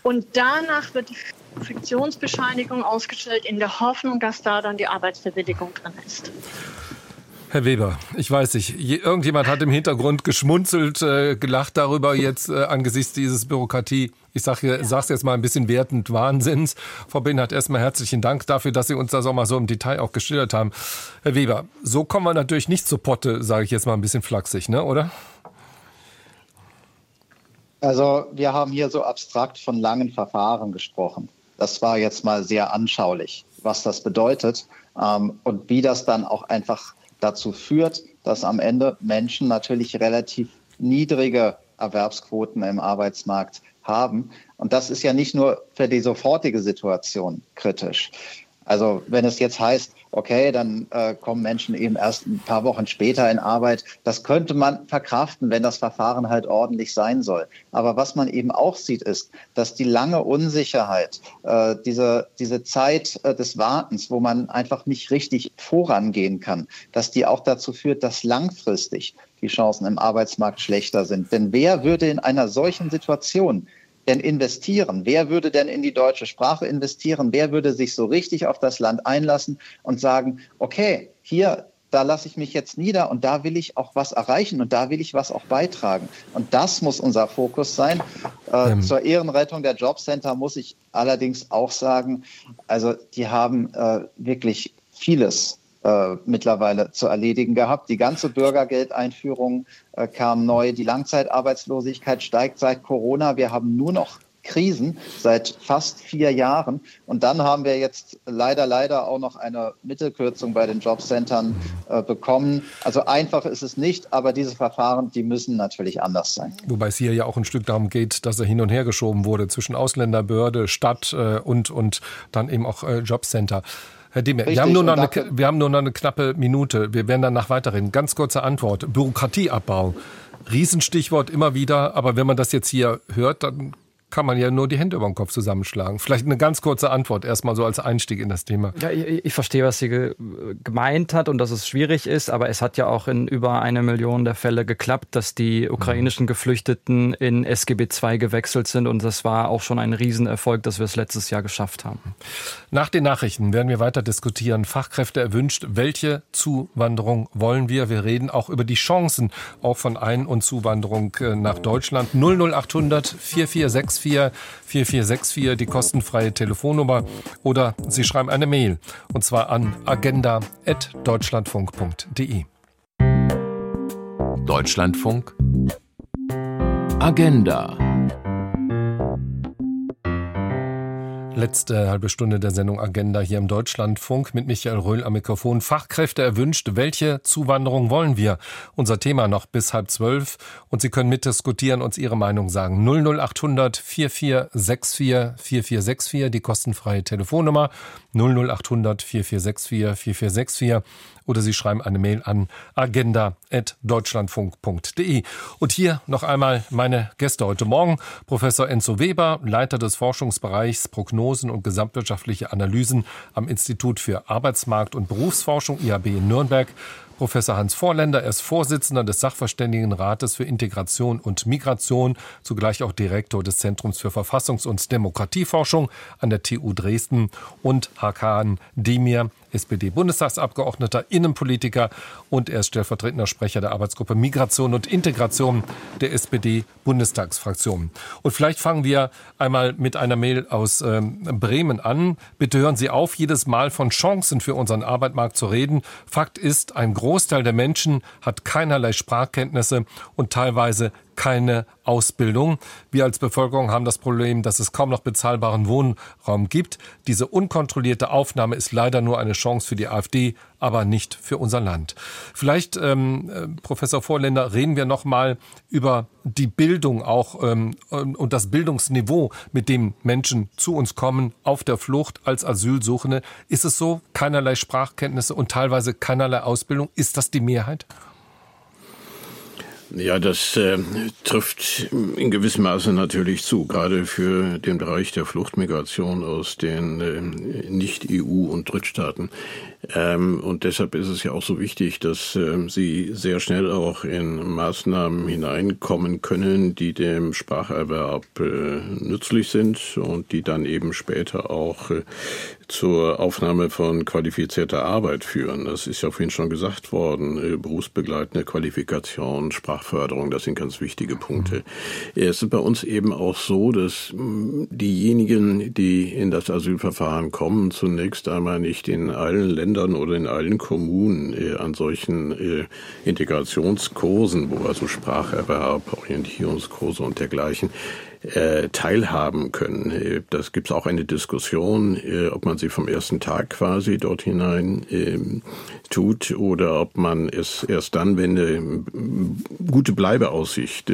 Und danach wird die Fiktionsbescheinigung ausgestellt in der Hoffnung, dass da dann die Arbeitsbewilligung drin ist. Herr Weber, ich weiß nicht, irgendjemand hat im Hintergrund geschmunzelt, äh, gelacht darüber jetzt äh, angesichts dieses Bürokratie. Ich sage ja. es jetzt mal ein bisschen wertend Wahnsinns. Frau Binnert, erstmal herzlichen Dank dafür, dass Sie uns das auch mal so im Detail auch geschildert haben. Herr Weber, so kommen wir natürlich nicht zur Potte, sage ich jetzt mal ein bisschen flachsig, ne, oder? Also wir haben hier so abstrakt von langen Verfahren gesprochen. Das war jetzt mal sehr anschaulich, was das bedeutet ähm, und wie das dann auch einfach dazu führt, dass am Ende Menschen natürlich relativ niedrige Erwerbsquoten im Arbeitsmarkt haben. Und das ist ja nicht nur für die sofortige Situation kritisch. Also wenn es jetzt heißt, okay, dann äh, kommen Menschen eben erst ein paar Wochen später in Arbeit, das könnte man verkraften, wenn das Verfahren halt ordentlich sein soll. Aber was man eben auch sieht, ist, dass die lange Unsicherheit, äh, diese, diese Zeit äh, des Wartens, wo man einfach nicht richtig vorangehen kann, dass die auch dazu führt, dass langfristig die Chancen im Arbeitsmarkt schlechter sind. Denn wer würde in einer solchen Situation denn investieren? Wer würde denn in die deutsche Sprache investieren? Wer würde sich so richtig auf das Land einlassen und sagen, okay, hier, da lasse ich mich jetzt nieder und da will ich auch was erreichen und da will ich was auch beitragen. Und das muss unser Fokus sein. Äh, ähm. Zur Ehrenrettung der Jobcenter muss ich allerdings auch sagen, also die haben äh, wirklich vieles äh, mittlerweile zu erledigen gehabt. Die ganze Bürgergeldeinführung äh, kam neu. Die Langzeitarbeitslosigkeit steigt seit Corona. Wir haben nur noch Krisen seit fast vier Jahren. Und dann haben wir jetzt leider, leider auch noch eine Mittelkürzung bei den Jobcentern äh, bekommen. Also einfach ist es nicht, aber diese Verfahren, die müssen natürlich anders sein. Wobei es hier ja auch ein Stück darum geht, dass er hin und her geschoben wurde zwischen Ausländerbehörde, Stadt äh, und, und dann eben auch äh, Jobcenter. Herr Demir, wir haben, nur noch eine, wir haben nur noch eine knappe Minute. Wir werden danach weiterreden. Ganz kurze Antwort. Bürokratieabbau. Riesenstichwort immer wieder. Aber wenn man das jetzt hier hört, dann kann man ja nur die Hände über den Kopf zusammenschlagen. Vielleicht eine ganz kurze Antwort erstmal so als Einstieg in das Thema. Ja, ich, ich verstehe, was sie ge gemeint hat und dass es schwierig ist, aber es hat ja auch in über eine Million der Fälle geklappt, dass die ukrainischen Geflüchteten in SGB II gewechselt sind und das war auch schon ein Riesenerfolg, dass wir es letztes Jahr geschafft haben. Nach den Nachrichten werden wir weiter diskutieren. Fachkräfte erwünscht, welche Zuwanderung wollen wir? Wir reden auch über die Chancen auch von Ein- und Zuwanderung äh, nach Deutschland. 00800 4464 4464, die kostenfreie Telefonnummer. Oder Sie schreiben eine Mail und zwar an agenda.deutschlandfunk.de. Deutschlandfunk. Agenda Letzte halbe Stunde der Sendung Agenda hier im Deutschlandfunk mit Michael Röhl am Mikrofon. Fachkräfte erwünscht. Welche Zuwanderung wollen wir? Unser Thema noch bis halb zwölf. Und Sie können mitdiskutieren, uns Ihre Meinung sagen. 00800 4464 4464, die kostenfreie Telefonnummer. 00800 4464 4464 oder Sie schreiben eine Mail an agenda.deutschlandfunk.de. Und hier noch einmal meine Gäste heute Morgen. Professor Enzo Weber, Leiter des Forschungsbereichs Prognosen und gesamtwirtschaftliche Analysen am Institut für Arbeitsmarkt und Berufsforschung IAB in Nürnberg. Professor Hans Vorländer. Er ist Vorsitzender des Sachverständigenrates für Integration und Migration, zugleich auch Direktor des Zentrums für Verfassungs- und Demokratieforschung an der TU Dresden und Hakan Demir, SPD-Bundestagsabgeordneter, Innenpolitiker und er ist stellvertretender Sprecher der Arbeitsgruppe Migration und Integration der SPD-Bundestagsfraktion. Und vielleicht fangen wir einmal mit einer Mail aus ähm, Bremen an. Bitte hören Sie auf, jedes Mal von Chancen für unseren Arbeitsmarkt zu reden. Fakt ist, ein Großteil der Menschen hat keinerlei Sprachkenntnisse und teilweise keine Ausbildung. Wir als Bevölkerung haben das Problem, dass es kaum noch bezahlbaren Wohnraum gibt. Diese unkontrollierte Aufnahme ist leider nur eine Chance für die AfD, aber nicht für unser Land. Vielleicht, ähm, äh, Professor Vorländer, reden wir noch mal über die Bildung auch ähm, und das Bildungsniveau, mit dem Menschen zu uns kommen auf der Flucht als Asylsuchende. Ist es so? Keinerlei Sprachkenntnisse und teilweise keinerlei Ausbildung. Ist das die Mehrheit? Ja, das äh, trifft in gewissem Maße natürlich zu, gerade für den Bereich der Fluchtmigration aus den äh, Nicht-EU- und Drittstaaten. Ähm, und deshalb ist es ja auch so wichtig, dass ähm, sie sehr schnell auch in Maßnahmen hineinkommen können, die dem Spracherwerb äh, nützlich sind und die dann eben später auch äh, zur Aufnahme von qualifizierter Arbeit führen. Das ist ja vorhin schon gesagt worden. Äh, berufsbegleitende Qualifikation, Sprachförderung, das sind ganz wichtige Punkte. Es ist bei uns eben auch so, dass mm, diejenigen, die in das Asylverfahren kommen, zunächst einmal nicht in allen Ländern oder in allen Kommunen äh, an solchen äh, Integrationskursen, wo also Spracherwerb, Orientierungskurse und dergleichen äh, teilhaben können. Äh, das gibt es auch eine Diskussion, äh, ob man sie vom ersten Tag quasi dort hinein äh, tut oder ob man es erst dann, wenn eine gute Bleibeaussicht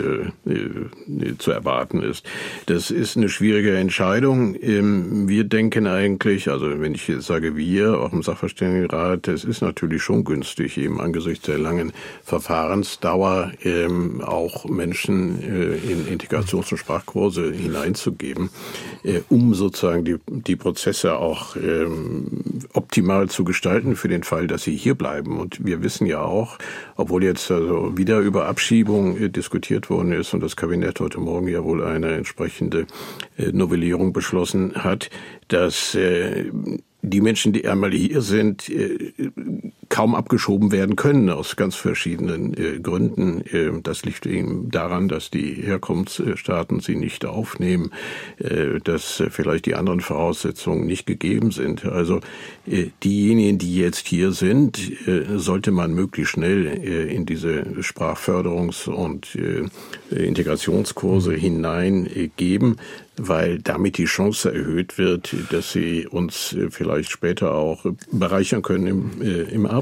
zu erwarten ist. Das ist eine schwierige Entscheidung. Ähm, wir denken eigentlich, also wenn ich jetzt sage wir, auch im Sachverständigenrat, es ist natürlich schon günstig, eben angesichts der langen Verfahrensdauer ähm, auch Menschen in Integrations- und Sprachkurse Kurse hineinzugeben, äh, um sozusagen die, die Prozesse auch ähm, optimal zu gestalten für den Fall, dass sie hier bleiben. Und wir wissen ja auch, obwohl jetzt also wieder über Abschiebung äh, diskutiert worden ist und das Kabinett heute Morgen ja wohl eine entsprechende äh, Novellierung beschlossen hat, dass äh, die Menschen, die einmal hier sind, äh, kaum abgeschoben werden können aus ganz verschiedenen äh, Gründen. Äh, das liegt eben daran, dass die Herkunftsstaaten sie nicht aufnehmen, dass vielleicht die anderen Voraussetzungen nicht gegeben sind. Also diejenigen, die jetzt hier sind, sollte man möglichst schnell in diese Sprachförderungs- und Integrationskurse hineingeben weil damit die Chance erhöht wird, dass sie uns äh, vielleicht später auch bereichern können im, äh, im Arbeitsmarkt.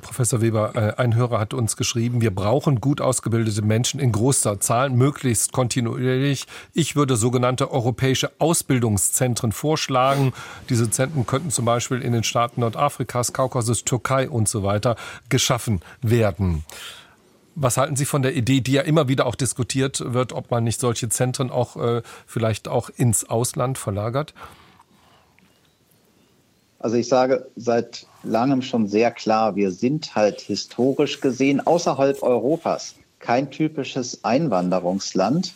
Professor Weber, äh, ein Hörer hat uns geschrieben, wir brauchen gut ausgebildete Menschen in großer Zahl, möglichst kontinuierlich. Ich würde sogenannte europäische Ausbildungszentren vorschlagen. Diese Zentren könnten zum Beispiel in den Staaten Nordafrikas, Kaukasus, Türkei und so weiter geschaffen werden. Was halten Sie von der Idee, die ja immer wieder auch diskutiert wird, ob man nicht solche Zentren auch äh, vielleicht auch ins Ausland verlagert? Also ich sage seit langem schon sehr klar, wir sind halt historisch gesehen außerhalb Europas kein typisches Einwanderungsland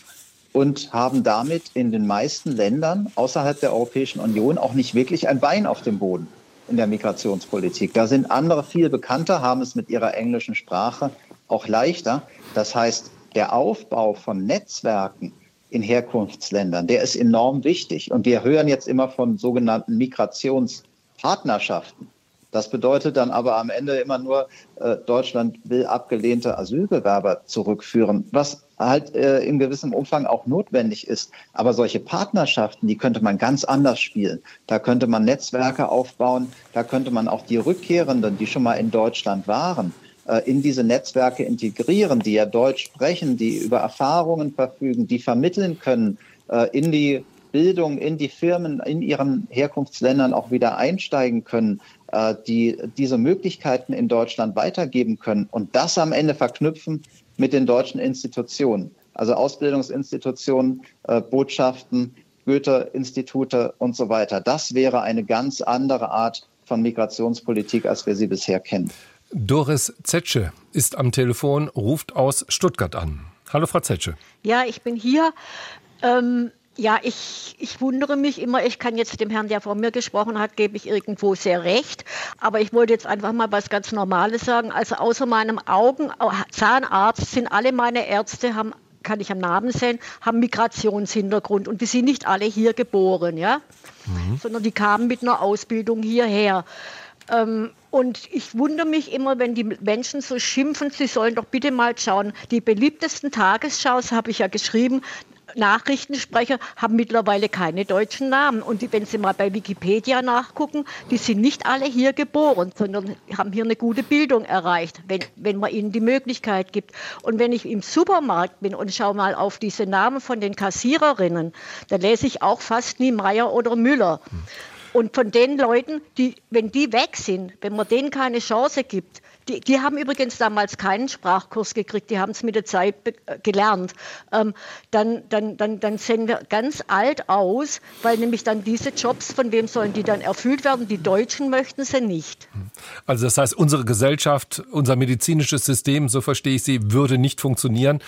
und haben damit in den meisten Ländern außerhalb der Europäischen Union auch nicht wirklich ein Bein auf dem Boden in der Migrationspolitik. Da sind andere viel bekannter, haben es mit ihrer englischen Sprache auch leichter. Das heißt, der Aufbau von Netzwerken in Herkunftsländern, der ist enorm wichtig. Und wir hören jetzt immer von sogenannten Migrationspartnerschaften. Das bedeutet dann aber am Ende immer nur, äh, Deutschland will abgelehnte Asylbewerber zurückführen, was halt äh, in gewissem Umfang auch notwendig ist. Aber solche Partnerschaften, die könnte man ganz anders spielen. Da könnte man Netzwerke aufbauen, da könnte man auch die Rückkehrenden, die schon mal in Deutschland waren, äh, in diese Netzwerke integrieren, die ja Deutsch sprechen, die über Erfahrungen verfügen, die vermitteln können äh, in die Bildung, in die Firmen, in ihren Herkunftsländern auch wieder einsteigen können, die diese Möglichkeiten in Deutschland weitergeben können und das am Ende verknüpfen mit den deutschen Institutionen, also Ausbildungsinstitutionen, Botschaften, Goethe-Institute und so weiter. Das wäre eine ganz andere Art von Migrationspolitik, als wir sie bisher kennen. Doris Zetsche ist am Telefon, ruft aus Stuttgart an. Hallo, Frau Zetsche. Ja, ich bin hier. Ähm, ja, ich, ich wundere mich immer, ich kann jetzt dem Herrn, der vor mir gesprochen hat, gebe ich irgendwo sehr recht. Aber ich wollte jetzt einfach mal was ganz Normales sagen. Also außer meinem Augen, Zahnarzt sind alle meine Ärzte, haben kann ich am Namen sehen, haben Migrationshintergrund und die sind nicht alle hier geboren, ja, mhm. sondern die kamen mit einer Ausbildung hierher. Ähm, und ich wundere mich immer, wenn die Menschen so schimpfen, sie sollen doch bitte mal schauen. Die beliebtesten Tagesschaus, habe ich ja geschrieben, Nachrichtensprecher haben mittlerweile keine deutschen Namen. Und wenn Sie mal bei Wikipedia nachgucken, die sind nicht alle hier geboren, sondern haben hier eine gute Bildung erreicht, wenn, wenn man ihnen die Möglichkeit gibt. Und wenn ich im Supermarkt bin und schaue mal auf diese Namen von den Kassiererinnen, da lese ich auch fast nie Meier oder Müller. Und von den Leuten, die, wenn die weg sind, wenn man denen keine Chance gibt, die, die haben übrigens damals keinen Sprachkurs gekriegt, die haben es mit der Zeit äh, gelernt. Ähm, dann, dann, dann, dann sehen wir ganz alt aus, weil nämlich dann diese Jobs, von wem sollen die dann erfüllt werden? Die Deutschen möchten sie nicht. Also das heißt, unsere Gesellschaft, unser medizinisches System, so verstehe ich Sie, würde nicht funktionieren,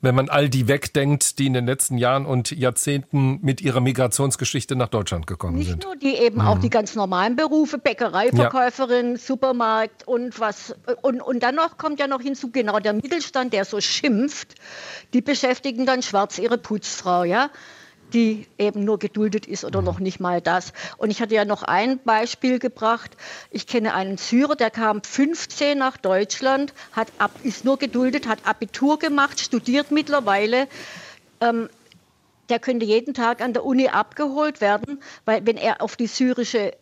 wenn man all die wegdenkt, die in den letzten Jahren und Jahrzehnten mit ihrer Migrationsgeschichte nach Deutschland gekommen Nicht sind. Nicht nur die eben mhm. auch die ganz normalen Berufe, Bäckereiverkäuferin, ja. Supermarkt und was. Und, und dann noch kommt ja noch hinzu, genau der Mittelstand, der so schimpft, die beschäftigen dann schwarz ihre Putzfrau, ja die eben nur geduldet ist oder noch nicht mal das. Und ich hatte ja noch ein Beispiel gebracht. Ich kenne einen Syrer, der kam 15 nach Deutschland, hat ab, ist nur geduldet, hat Abitur gemacht, studiert mittlerweile. Ähm, der könnte jeden Tag an der Uni abgeholt werden, weil wenn er auf die syrische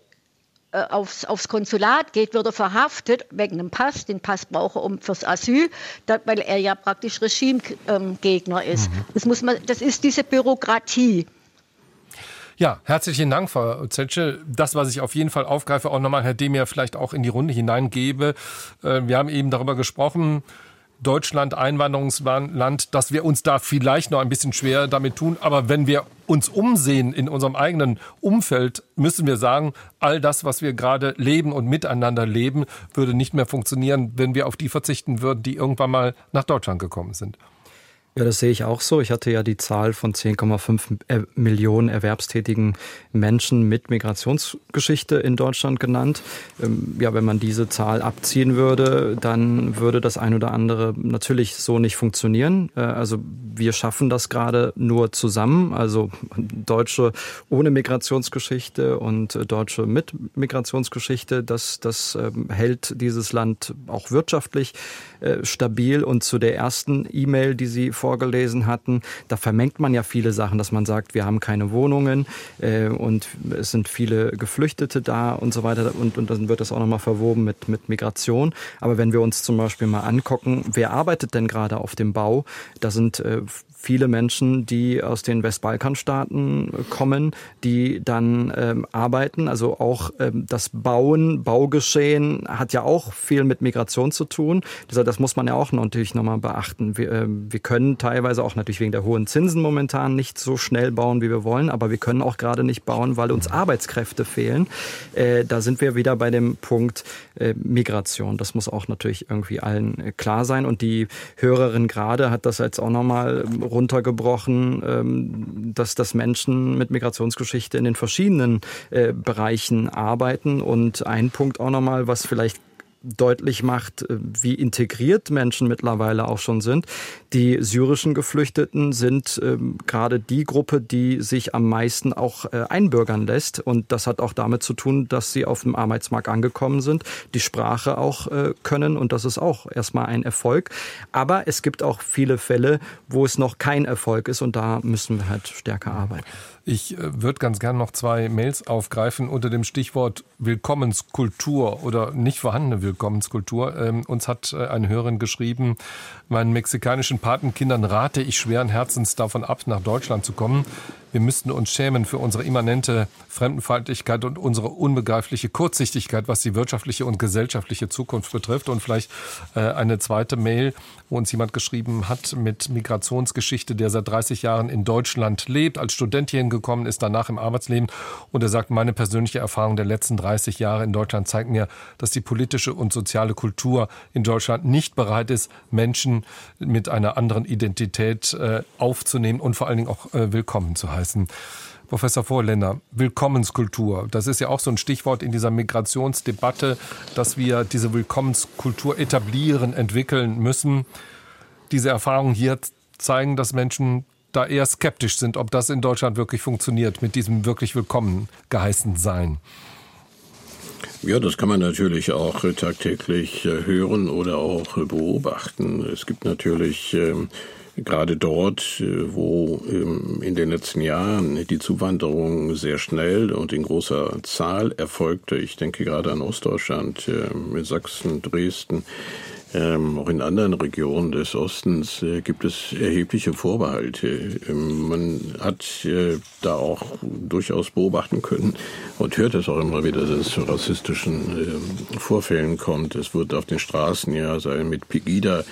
aufs, aufs, Konsulat geht, wird er verhaftet wegen einem Pass. Den Pass braucht er um fürs Asyl, da, weil er ja praktisch Regimegegner ist. Mhm. Das, muss man, das ist diese Bürokratie. Ja, herzlichen Dank, Frau Zetsche. Das, was ich auf jeden Fall aufgreife, auch nochmal Herr Demir vielleicht auch in die Runde hineingebe. Äh, wir haben eben darüber gesprochen, Deutschland Einwanderungsland, dass wir uns da vielleicht noch ein bisschen schwer damit tun. Aber wenn wir uns umsehen in unserem eigenen Umfeld, müssen wir sagen, all das, was wir gerade leben und miteinander leben, würde nicht mehr funktionieren, wenn wir auf die verzichten würden, die irgendwann mal nach Deutschland gekommen sind. Ja, das sehe ich auch so. Ich hatte ja die Zahl von 10,5 äh, Millionen erwerbstätigen Menschen mit Migrationsgeschichte in Deutschland genannt. Ähm, ja, wenn man diese Zahl abziehen würde, dann würde das ein oder andere natürlich so nicht funktionieren. Äh, also wir schaffen das gerade nur zusammen, also Deutsche ohne Migrationsgeschichte und Deutsche mit Migrationsgeschichte. Das, das ähm, hält dieses Land auch wirtschaftlich stabil. Und zu der ersten E-Mail, die Sie vor vorgelesen hatten, da vermengt man ja viele Sachen, dass man sagt, wir haben keine Wohnungen äh, und es sind viele Geflüchtete da und so weiter und, und dann wird das auch nochmal verwoben mit, mit Migration. Aber wenn wir uns zum Beispiel mal angucken, wer arbeitet denn gerade auf dem Bau, da sind äh, viele Menschen, die aus den Westbalkanstaaten kommen, die dann ähm, arbeiten. Also auch ähm, das Bauen, Baugeschehen hat ja auch viel mit Migration zu tun. Deshalb, das muss man ja auch natürlich nochmal beachten. Wir, äh, wir können teilweise auch natürlich wegen der hohen Zinsen momentan nicht so schnell bauen, wie wir wollen, aber wir können auch gerade nicht bauen, weil uns Arbeitskräfte fehlen. Äh, da sind wir wieder bei dem Punkt äh, Migration. Das muss auch natürlich irgendwie allen äh, klar sein. Und die Hörerin gerade hat das jetzt auch nochmal runtergebrochen, ähm, dass, dass Menschen mit Migrationsgeschichte in den verschiedenen äh, Bereichen arbeiten. Und ein Punkt auch nochmal, was vielleicht deutlich macht, äh, wie integriert Menschen mittlerweile auch schon sind. Die syrischen Geflüchteten sind ähm, gerade die Gruppe, die sich am meisten auch äh, einbürgern lässt. Und das hat auch damit zu tun, dass sie auf dem Arbeitsmarkt angekommen sind, die Sprache auch äh, können. Und das ist auch erstmal ein Erfolg. Aber es gibt auch viele Fälle, wo es noch kein Erfolg ist. Und da müssen wir halt stärker arbeiten. Ich äh, würde ganz gern noch zwei Mails aufgreifen unter dem Stichwort Willkommenskultur oder nicht vorhandene Willkommenskultur. Ähm, uns hat äh, eine Hörerin geschrieben, meinen mexikanischen Patenkindern rate ich schweren Herzens davon ab, nach Deutschland zu kommen. Wir müssten uns schämen für unsere immanente Fremdenfeindlichkeit und unsere unbegreifliche Kurzsichtigkeit, was die wirtschaftliche und gesellschaftliche Zukunft betrifft. Und vielleicht äh, eine zweite Mail, wo uns jemand geschrieben hat mit Migrationsgeschichte, der seit 30 Jahren in Deutschland lebt, als Student hierhin gekommen ist, danach im Arbeitsleben. Und er sagt, meine persönliche Erfahrung der letzten 30 Jahre in Deutschland zeigt mir, dass die politische und soziale Kultur in Deutschland nicht bereit ist, Menschen mit einer anderen Identität äh, aufzunehmen und vor allen Dingen auch äh, willkommen zu heißen. Professor Vorländer, Willkommenskultur. Das ist ja auch so ein Stichwort in dieser Migrationsdebatte, dass wir diese Willkommenskultur etablieren, entwickeln müssen. Diese Erfahrungen hier zeigen, dass Menschen da eher skeptisch sind, ob das in Deutschland wirklich funktioniert, mit diesem wirklich willkommen geheißen Sein. Ja, das kann man natürlich auch tagtäglich äh, hören oder auch beobachten. Es gibt natürlich ähm, gerade dort, äh, wo ähm, in den letzten Jahren die Zuwanderung sehr schnell und in großer Zahl erfolgte, ich denke gerade an Ostdeutschland, äh, mit Sachsen, Dresden, ähm, auch in anderen Regionen des Ostens äh, gibt es erhebliche Vorbehalte. Ähm, man hat äh, da auch durchaus beobachten können und hört es auch immer wieder, dass es zu rassistischen Vorfällen kommt. Es wird auf den Straßen ja mit Pegida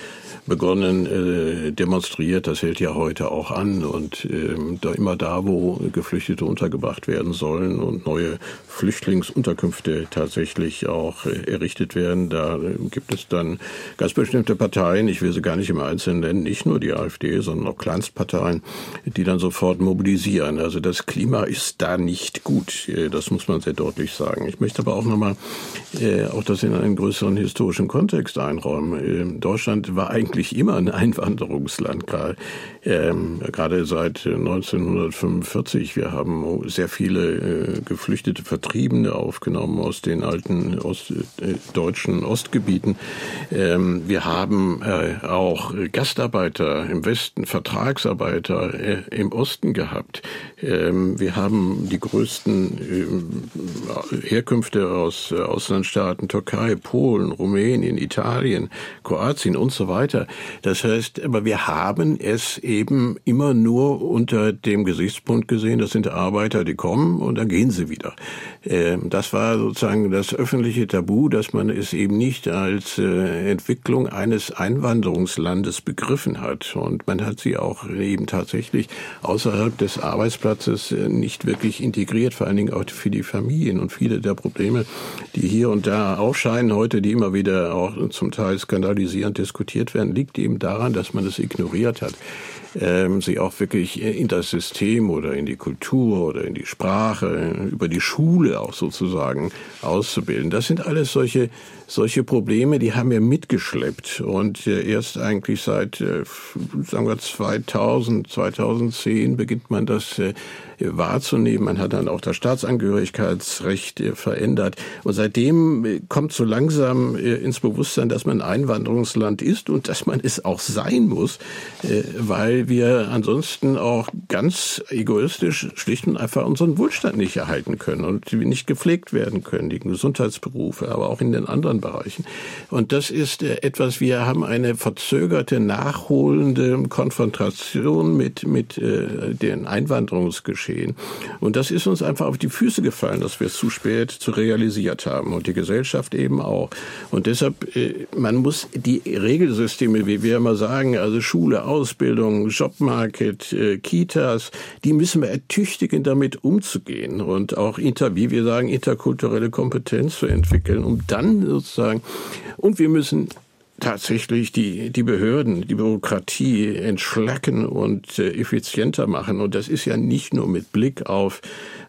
begonnen, äh, demonstriert. Das hält ja heute auch an. Und äh, da immer da, wo Geflüchtete untergebracht werden sollen und neue Flüchtlingsunterkünfte tatsächlich auch äh, errichtet werden, da gibt es dann ganz bestimmte Parteien, ich will sie gar nicht im Einzelnen nennen, nicht nur die AfD, sondern auch Kleinstparteien, die dann sofort mobilisieren. Also das Klima ist da nicht gut. Äh, das muss man sehr deutlich sagen. Ich möchte aber auch nochmal auch das in einen größeren historischen Kontext einräumen. Äh, Deutschland war eigentlich eigentlich immer ein Einwanderungsland, gerade, ähm, gerade seit 1945. Wir haben sehr viele äh, geflüchtete Vertriebene aufgenommen aus den alten Ost, äh, deutschen Ostgebieten. Ähm, wir haben äh, auch Gastarbeiter im Westen, Vertragsarbeiter äh, im Osten gehabt. Ähm, wir haben die größten äh, Herkünfte aus äh, Auslandstaaten, Türkei, Polen, Rumänien, Italien, Kroatien und so weiter. Das heißt, aber wir haben es eben immer nur unter dem Gesichtspunkt gesehen, das sind Arbeiter, die kommen und dann gehen sie wieder. Ähm, das war sozusagen das öffentliche Tabu, dass man es eben nicht als äh, Entwicklung eines Einwanderungslandes begriffen hat. Und man hat sie auch eben tatsächlich außerhalb des Arbeitsplatzes äh, nicht wirklich integriert, vor allen Dingen auch für die Familien. Und viele der Probleme, die hier und da aufscheinen heute, die immer wieder auch zum Teil skandalisierend diskutiert werden, liegt eben daran, dass man es ignoriert hat ähm, sie auch wirklich in das System oder in die Kultur oder in die Sprache, über die Schule auch sozusagen auszubilden. Das sind alles solche, solche Probleme, die haben wir mitgeschleppt und äh, erst eigentlich seit, äh, sagen wir 2000, 2010 beginnt man das äh, wahrzunehmen. Man hat dann auch das Staatsangehörigkeitsrecht verändert. Und seitdem kommt so langsam ins Bewusstsein, dass man Einwanderungsland ist und dass man es auch sein muss, weil wir ansonsten auch ganz egoistisch schlicht und einfach unseren Wohlstand nicht erhalten können und nicht gepflegt werden können, die Gesundheitsberufe, aber auch in den anderen Bereichen. Und das ist äh, etwas, wir haben eine verzögerte, nachholende Konfrontation mit, mit äh, den Einwanderungsgeschehen. Und das ist uns einfach auf die Füße gefallen, dass wir es zu spät zu realisiert haben und die Gesellschaft eben auch. Und deshalb, äh, man muss die Regelsysteme, wie wir immer sagen, also Schule, Ausbildung, Jobmarket, äh, Kitas, die müssen wir ertüchtigen, damit umzugehen und auch inter, wie wir sagen, interkulturelle Kompetenz zu entwickeln, um dann sozusagen, und wir müssen tatsächlich die, die Behörden, die Bürokratie entschlacken und äh, effizienter machen. Und das ist ja nicht nur mit Blick auf,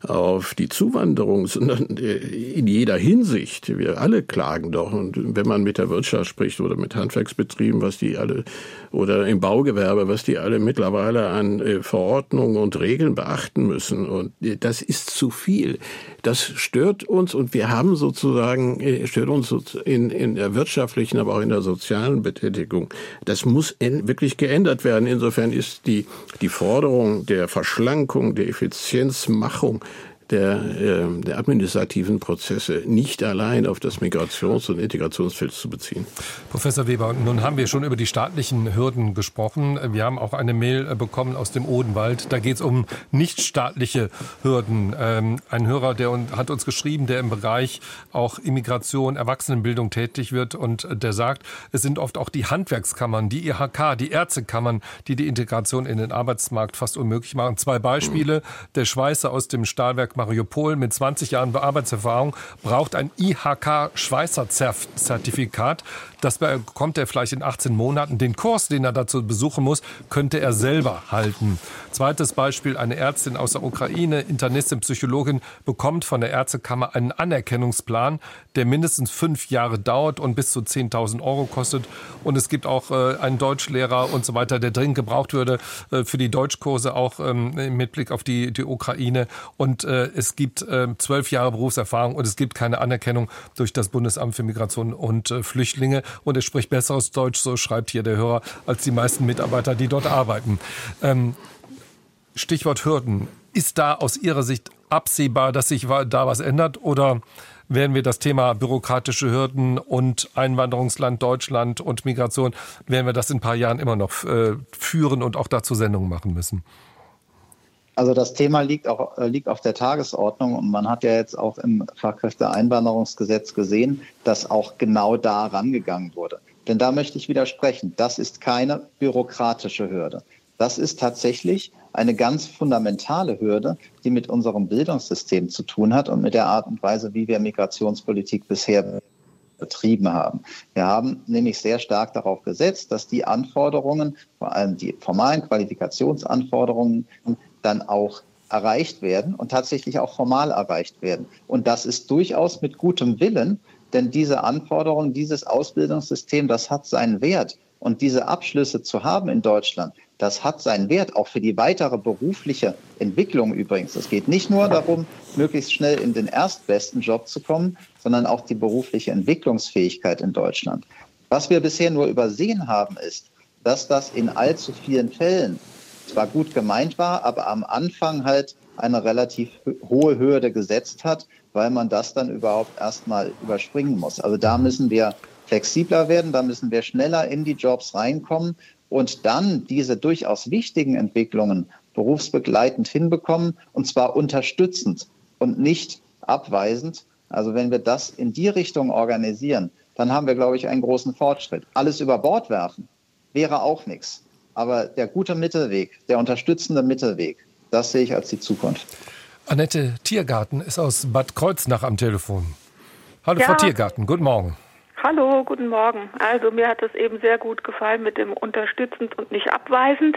auf die Zuwanderung, sondern äh, in jeder Hinsicht. Wir alle klagen doch. Und wenn man mit der Wirtschaft spricht oder mit Handwerksbetrieben, was die alle, oder im Baugewerbe, was die alle mittlerweile an äh, Verordnungen und Regeln beachten müssen. Und äh, das ist zu viel. Das stört uns und wir haben sozusagen, äh, stört uns in, in der wirtschaftlichen, aber auch in der sozialen Betätigung. Das muss wirklich geändert werden. Insofern ist die, die Forderung der Verschlankung, der Effizienzmachung der, äh, der administrativen Prozesse nicht allein auf das Migrations- und Integrationsfeld zu beziehen. Professor Weber, nun haben wir schon über die staatlichen Hürden gesprochen. Wir haben auch eine Mail äh, bekommen aus dem Odenwald. Da geht es um nichtstaatliche Hürden. Ähm, ein Hörer, der hat uns geschrieben, der im Bereich auch Immigration, Erwachsenenbildung tätig wird und der sagt, es sind oft auch die Handwerkskammern, die IHK, die Ärztekammern, die die Integration in den Arbeitsmarkt fast unmöglich machen. Zwei Beispiele. Der Schweißer aus dem Stahlwerk Mariupol mit 20 Jahren Arbeitserfahrung braucht ein IHK-Schweißer-Zertifikat. Das bekommt er vielleicht in 18 Monaten. Den Kurs, den er dazu besuchen muss, könnte er selber halten. Zweites Beispiel, eine Ärztin aus der Ukraine, Internistin, Psychologin, bekommt von der Ärztekammer einen Anerkennungsplan, der mindestens fünf Jahre dauert und bis zu 10.000 Euro kostet. Und es gibt auch äh, einen Deutschlehrer und so weiter, der dringend gebraucht würde äh, für die Deutschkurse, auch ähm, mit Blick auf die, die Ukraine. Und äh, es gibt äh, zwölf Jahre Berufserfahrung und es gibt keine Anerkennung durch das Bundesamt für Migration und Flüchtlinge und er spricht besseres Deutsch, so schreibt hier der Hörer, als die meisten Mitarbeiter, die dort arbeiten. Ähm, Stichwort Hürden. Ist da aus Ihrer Sicht absehbar, dass sich da was ändert oder werden wir das Thema bürokratische Hürden und Einwanderungsland Deutschland und Migration, werden wir das in ein paar Jahren immer noch äh, führen und auch dazu Sendungen machen müssen. Also das Thema liegt auch äh, liegt auf der Tagesordnung und man hat ja jetzt auch im Fachkräfteeinwanderungsgesetz gesehen, dass auch genau da rangegangen wurde. Denn da möchte ich widersprechen. Das ist keine bürokratische Hürde. Das ist tatsächlich eine ganz fundamentale Hürde, die mit unserem Bildungssystem zu tun hat und mit der Art und Weise, wie wir Migrationspolitik bisher betrieben haben. Wir haben nämlich sehr stark darauf gesetzt, dass die Anforderungen, vor allem die formalen Qualifikationsanforderungen, dann auch erreicht werden und tatsächlich auch formal erreicht werden. Und das ist durchaus mit gutem Willen, denn diese Anforderungen, dieses Ausbildungssystem, das hat seinen Wert. Und diese Abschlüsse zu haben in Deutschland, das hat seinen Wert, auch für die weitere berufliche Entwicklung übrigens. Es geht nicht nur darum, möglichst schnell in den erstbesten Job zu kommen, sondern auch die berufliche Entwicklungsfähigkeit in Deutschland. Was wir bisher nur übersehen haben, ist, dass das in allzu vielen Fällen zwar gut gemeint war, aber am Anfang halt eine relativ hohe Hürde gesetzt hat, weil man das dann überhaupt erstmal überspringen muss. Also da müssen wir flexibler werden, da müssen wir schneller in die Jobs reinkommen und dann diese durchaus wichtigen Entwicklungen berufsbegleitend hinbekommen und zwar unterstützend und nicht abweisend. Also wenn wir das in die Richtung organisieren, dann haben wir, glaube ich, einen großen Fortschritt. Alles über Bord werfen wäre auch nichts. Aber der gute Mittelweg, der unterstützende Mittelweg, das sehe ich als die Zukunft. Annette Tiergarten ist aus Bad Kreuznach am Telefon. Hallo ja. Frau Tiergarten, guten Morgen. Hallo, guten Morgen. Also mir hat es eben sehr gut gefallen mit dem unterstützend und nicht abweisend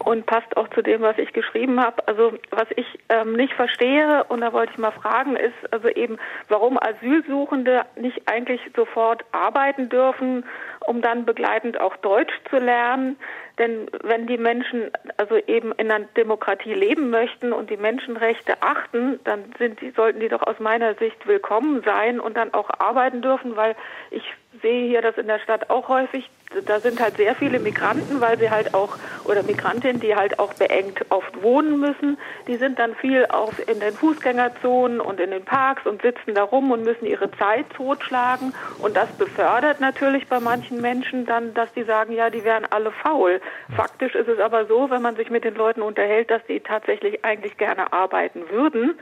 und passt auch zu dem, was ich geschrieben habe. Also was ich ähm, nicht verstehe und da wollte ich mal fragen, ist also eben, warum Asylsuchende nicht eigentlich sofort arbeiten dürfen, um dann begleitend auch Deutsch zu lernen. Denn wenn die Menschen also eben in einer Demokratie leben möchten und die Menschenrechte achten, dann sind die, sollten die doch aus meiner Sicht willkommen sein und dann auch arbeiten dürfen, weil ich sehe hier das in der Stadt auch häufig. Da sind halt sehr viele Migranten, weil sie halt auch, oder Migrantinnen, die halt auch beengt oft wohnen müssen. Die sind dann viel auch in den Fußgängerzonen und in den Parks und sitzen da rum und müssen ihre Zeit totschlagen. Und das befördert natürlich bei manchen Menschen dann, dass die sagen, ja, die wären alle faul. Faktisch ist es aber so, wenn man sich mit den Leuten unterhält, dass die tatsächlich eigentlich gerne arbeiten würden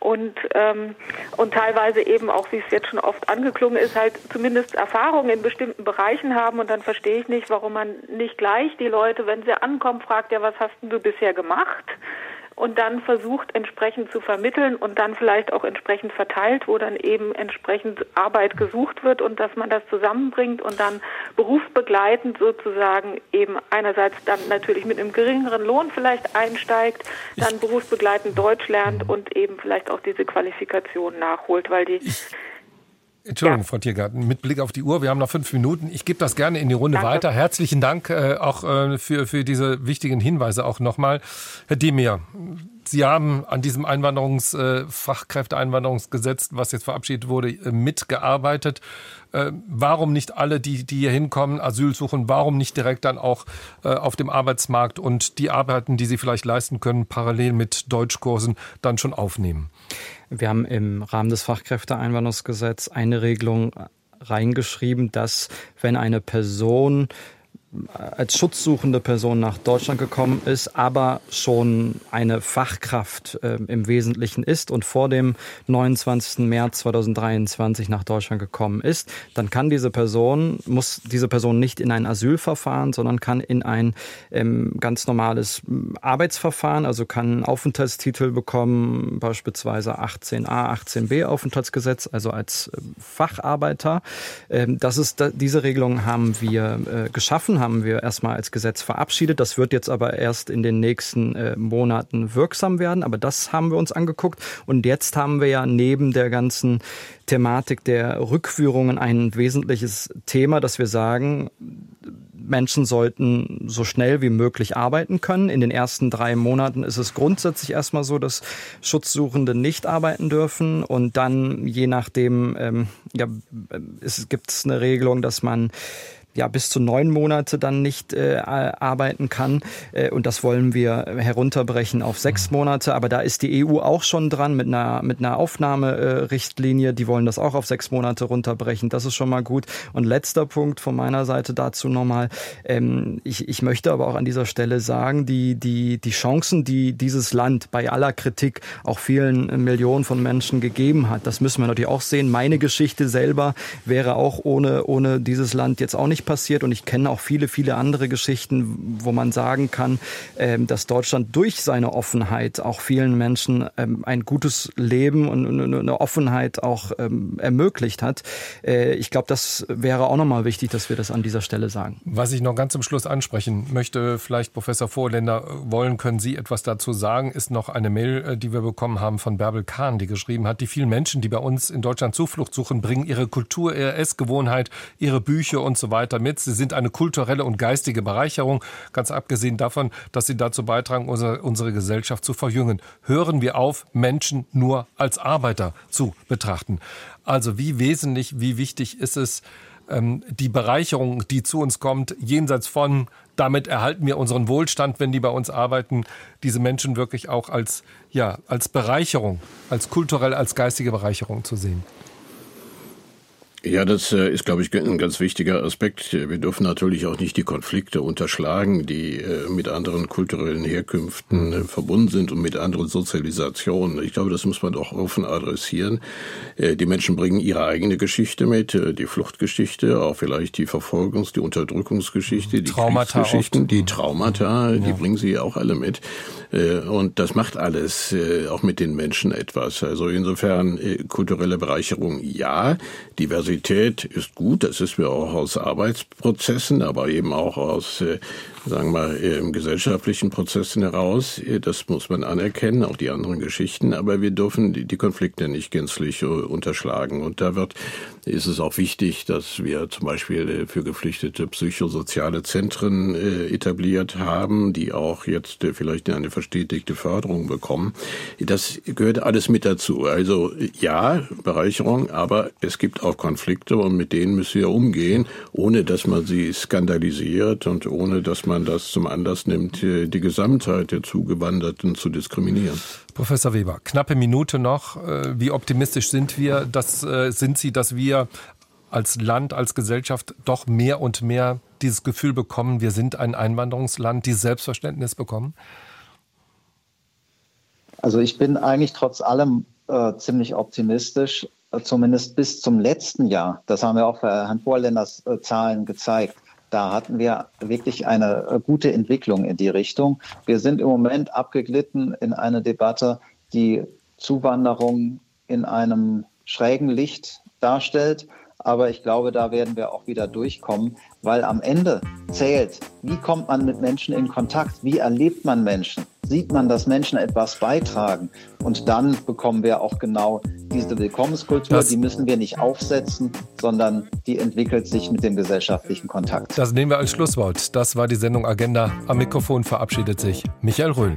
und, ähm, und teilweise eben auch, wie es jetzt schon oft angeklungen ist, halt zumindest Erfahrungen in bestimmten Bereichen haben und dann verstehe ich nicht, warum man nicht gleich die Leute, wenn sie ankommen, fragt, ja, was hast du bisher gemacht? Und dann versucht entsprechend zu vermitteln und dann vielleicht auch entsprechend verteilt, wo dann eben entsprechend Arbeit gesucht wird und dass man das zusammenbringt und dann berufsbegleitend sozusagen eben einerseits dann natürlich mit einem geringeren Lohn vielleicht einsteigt, dann berufsbegleitend Deutsch lernt und eben vielleicht auch diese Qualifikation nachholt, weil die Entschuldigung, ja. Frau Tiergarten, mit Blick auf die Uhr, wir haben noch fünf Minuten. Ich gebe das gerne in die Runde Danke. weiter. Herzlichen Dank äh, auch äh, für, für diese wichtigen Hinweise auch nochmal. Herr Demir, Sie haben an diesem Einwanderungs, äh, Fachkräfteeinwanderungsgesetz, was jetzt verabschiedet wurde, äh, mitgearbeitet. Äh, warum nicht alle, die, die hier hinkommen, Asyl suchen, warum nicht direkt dann auch äh, auf dem Arbeitsmarkt und die Arbeiten, die Sie vielleicht leisten können, parallel mit Deutschkursen dann schon aufnehmen? Wir haben im Rahmen des Fachkräfteeinwanderungsgesetzes eine Regelung reingeschrieben, dass wenn eine Person als schutzsuchende Person nach Deutschland gekommen ist, aber schon eine Fachkraft äh, im Wesentlichen ist und vor dem 29. März 2023 nach Deutschland gekommen ist, dann kann diese Person, muss diese Person nicht in ein Asylverfahren, sondern kann in ein ähm, ganz normales Arbeitsverfahren, also kann einen Aufenthaltstitel bekommen, beispielsweise 18a, 18b Aufenthaltsgesetz, also als äh, Facharbeiter. Ähm, das ist, diese Regelung haben wir äh, geschaffen, haben wir erstmal als Gesetz verabschiedet. Das wird jetzt aber erst in den nächsten äh, Monaten wirksam werden. Aber das haben wir uns angeguckt. Und jetzt haben wir ja neben der ganzen Thematik der Rückführungen ein wesentliches Thema, dass wir sagen, Menschen sollten so schnell wie möglich arbeiten können. In den ersten drei Monaten ist es grundsätzlich erstmal so, dass Schutzsuchende nicht arbeiten dürfen und dann je nachdem ähm, ja, es gibt eine Regelung, dass man ja bis zu neun Monate dann nicht äh, arbeiten kann. Äh, und das wollen wir herunterbrechen auf sechs Monate. Aber da ist die EU auch schon dran mit einer, mit einer Aufnahmerichtlinie. Die wollen das auch auf sechs Monate runterbrechen. Das ist schon mal gut. Und letzter Punkt von meiner Seite dazu nochmal. Ähm, ich, ich möchte aber auch an dieser Stelle sagen, die, die, die Chancen, die dieses Land bei aller Kritik auch vielen Millionen von Menschen gegeben hat, das müssen wir natürlich auch sehen. Meine Geschichte selber wäre auch ohne, ohne dieses Land jetzt auch nicht passiert. Und ich kenne auch viele, viele andere Geschichten, wo man sagen kann, ähm, dass Deutschland durch seine Offenheit auch vielen Menschen ähm, ein gutes Leben und eine Offenheit auch ähm, ermöglicht hat. Äh, ich glaube, das wäre auch nochmal wichtig, dass wir das an dieser Stelle sagen. Was ich noch ganz zum Schluss ansprechen möchte, vielleicht Professor Vorländer wollen, können Sie etwas dazu sagen, ist noch eine Mail, äh, die wir bekommen haben von Bärbel Kahn, die geschrieben hat, die vielen Menschen, die bei uns in Deutschland Zuflucht suchen, bringen ihre Kultur, ihre Essgewohnheit, ihre Bücher und so weiter mit. Sie sind eine kulturelle und geistige Bereicherung, ganz abgesehen davon, dass sie dazu beitragen, unsere, unsere Gesellschaft zu verjüngen. Hören wir auf, Menschen nur als Arbeiter zu betrachten. Also wie wesentlich, wie wichtig ist es, ähm, die Bereicherung, die zu uns kommt, jenseits von, damit erhalten wir unseren Wohlstand, wenn die bei uns arbeiten, diese Menschen wirklich auch als, ja, als Bereicherung, als kulturell, als geistige Bereicherung zu sehen. Ja, das äh, ist, glaube ich, ein ganz wichtiger Aspekt. Wir dürfen natürlich auch nicht die Konflikte unterschlagen, die äh, mit anderen kulturellen Herkünften äh, verbunden sind und mit anderen Sozialisationen. Ich glaube, das muss man auch offen adressieren. Die Menschen bringen ihre eigene Geschichte mit, die Fluchtgeschichte, auch vielleicht die Verfolgungs-, die Unterdrückungsgeschichte, die Traumata Kriegsgeschichten, die Traumata, ja. die bringen sie auch alle mit. Und das macht alles auch mit den Menschen etwas. Also insofern kulturelle Bereicherung ja, Diversität Diversität ist gut, das ist mir auch aus Arbeitsprozessen, aber eben auch aus äh, sagen wir im gesellschaftlichen Prozessen heraus. Das muss man anerkennen, auch die anderen Geschichten. Aber wir dürfen die Konflikte nicht gänzlich äh, unterschlagen. Und da wird, ist es auch wichtig, dass wir zum Beispiel äh, für Geflüchtete psychosoziale Zentren äh, etabliert haben, die auch jetzt vielleicht eine verstetigte Förderung bekommen. Das gehört alles mit dazu. Also ja, Bereicherung, aber es gibt auch Konflikte und mit denen müssen wir umgehen, ohne dass man sie skandalisiert und ohne dass man das zum Anlass nimmt, die Gesamtheit der Zugewanderten zu diskriminieren. Professor Weber, knappe Minute noch. Äh, wie optimistisch sind wir? Das äh, sind Sie, dass wir als Land, als Gesellschaft doch mehr und mehr dieses Gefühl bekommen, wir sind ein Einwanderungsland, dieses Selbstverständnis bekommen? Also ich bin eigentlich trotz allem äh, ziemlich optimistisch, äh, zumindest bis zum letzten Jahr. Das haben wir auch Herrn Vorländers äh, Zahlen gezeigt. Da hatten wir wirklich eine äh, gute Entwicklung in die Richtung. Wir sind im Moment abgeglitten in eine Debatte, die Zuwanderung in einem schrägen Licht darstellt. Aber ich glaube, da werden wir auch wieder durchkommen, weil am Ende zählt, wie kommt man mit Menschen in Kontakt, wie erlebt man Menschen, sieht man, dass Menschen etwas beitragen. Und dann bekommen wir auch genau diese Willkommenskultur, das, die müssen wir nicht aufsetzen, sondern die entwickelt sich mit dem gesellschaftlichen Kontakt. Das nehmen wir als Schlusswort. Das war die Sendung Agenda. Am Mikrofon verabschiedet sich Michael Röhl.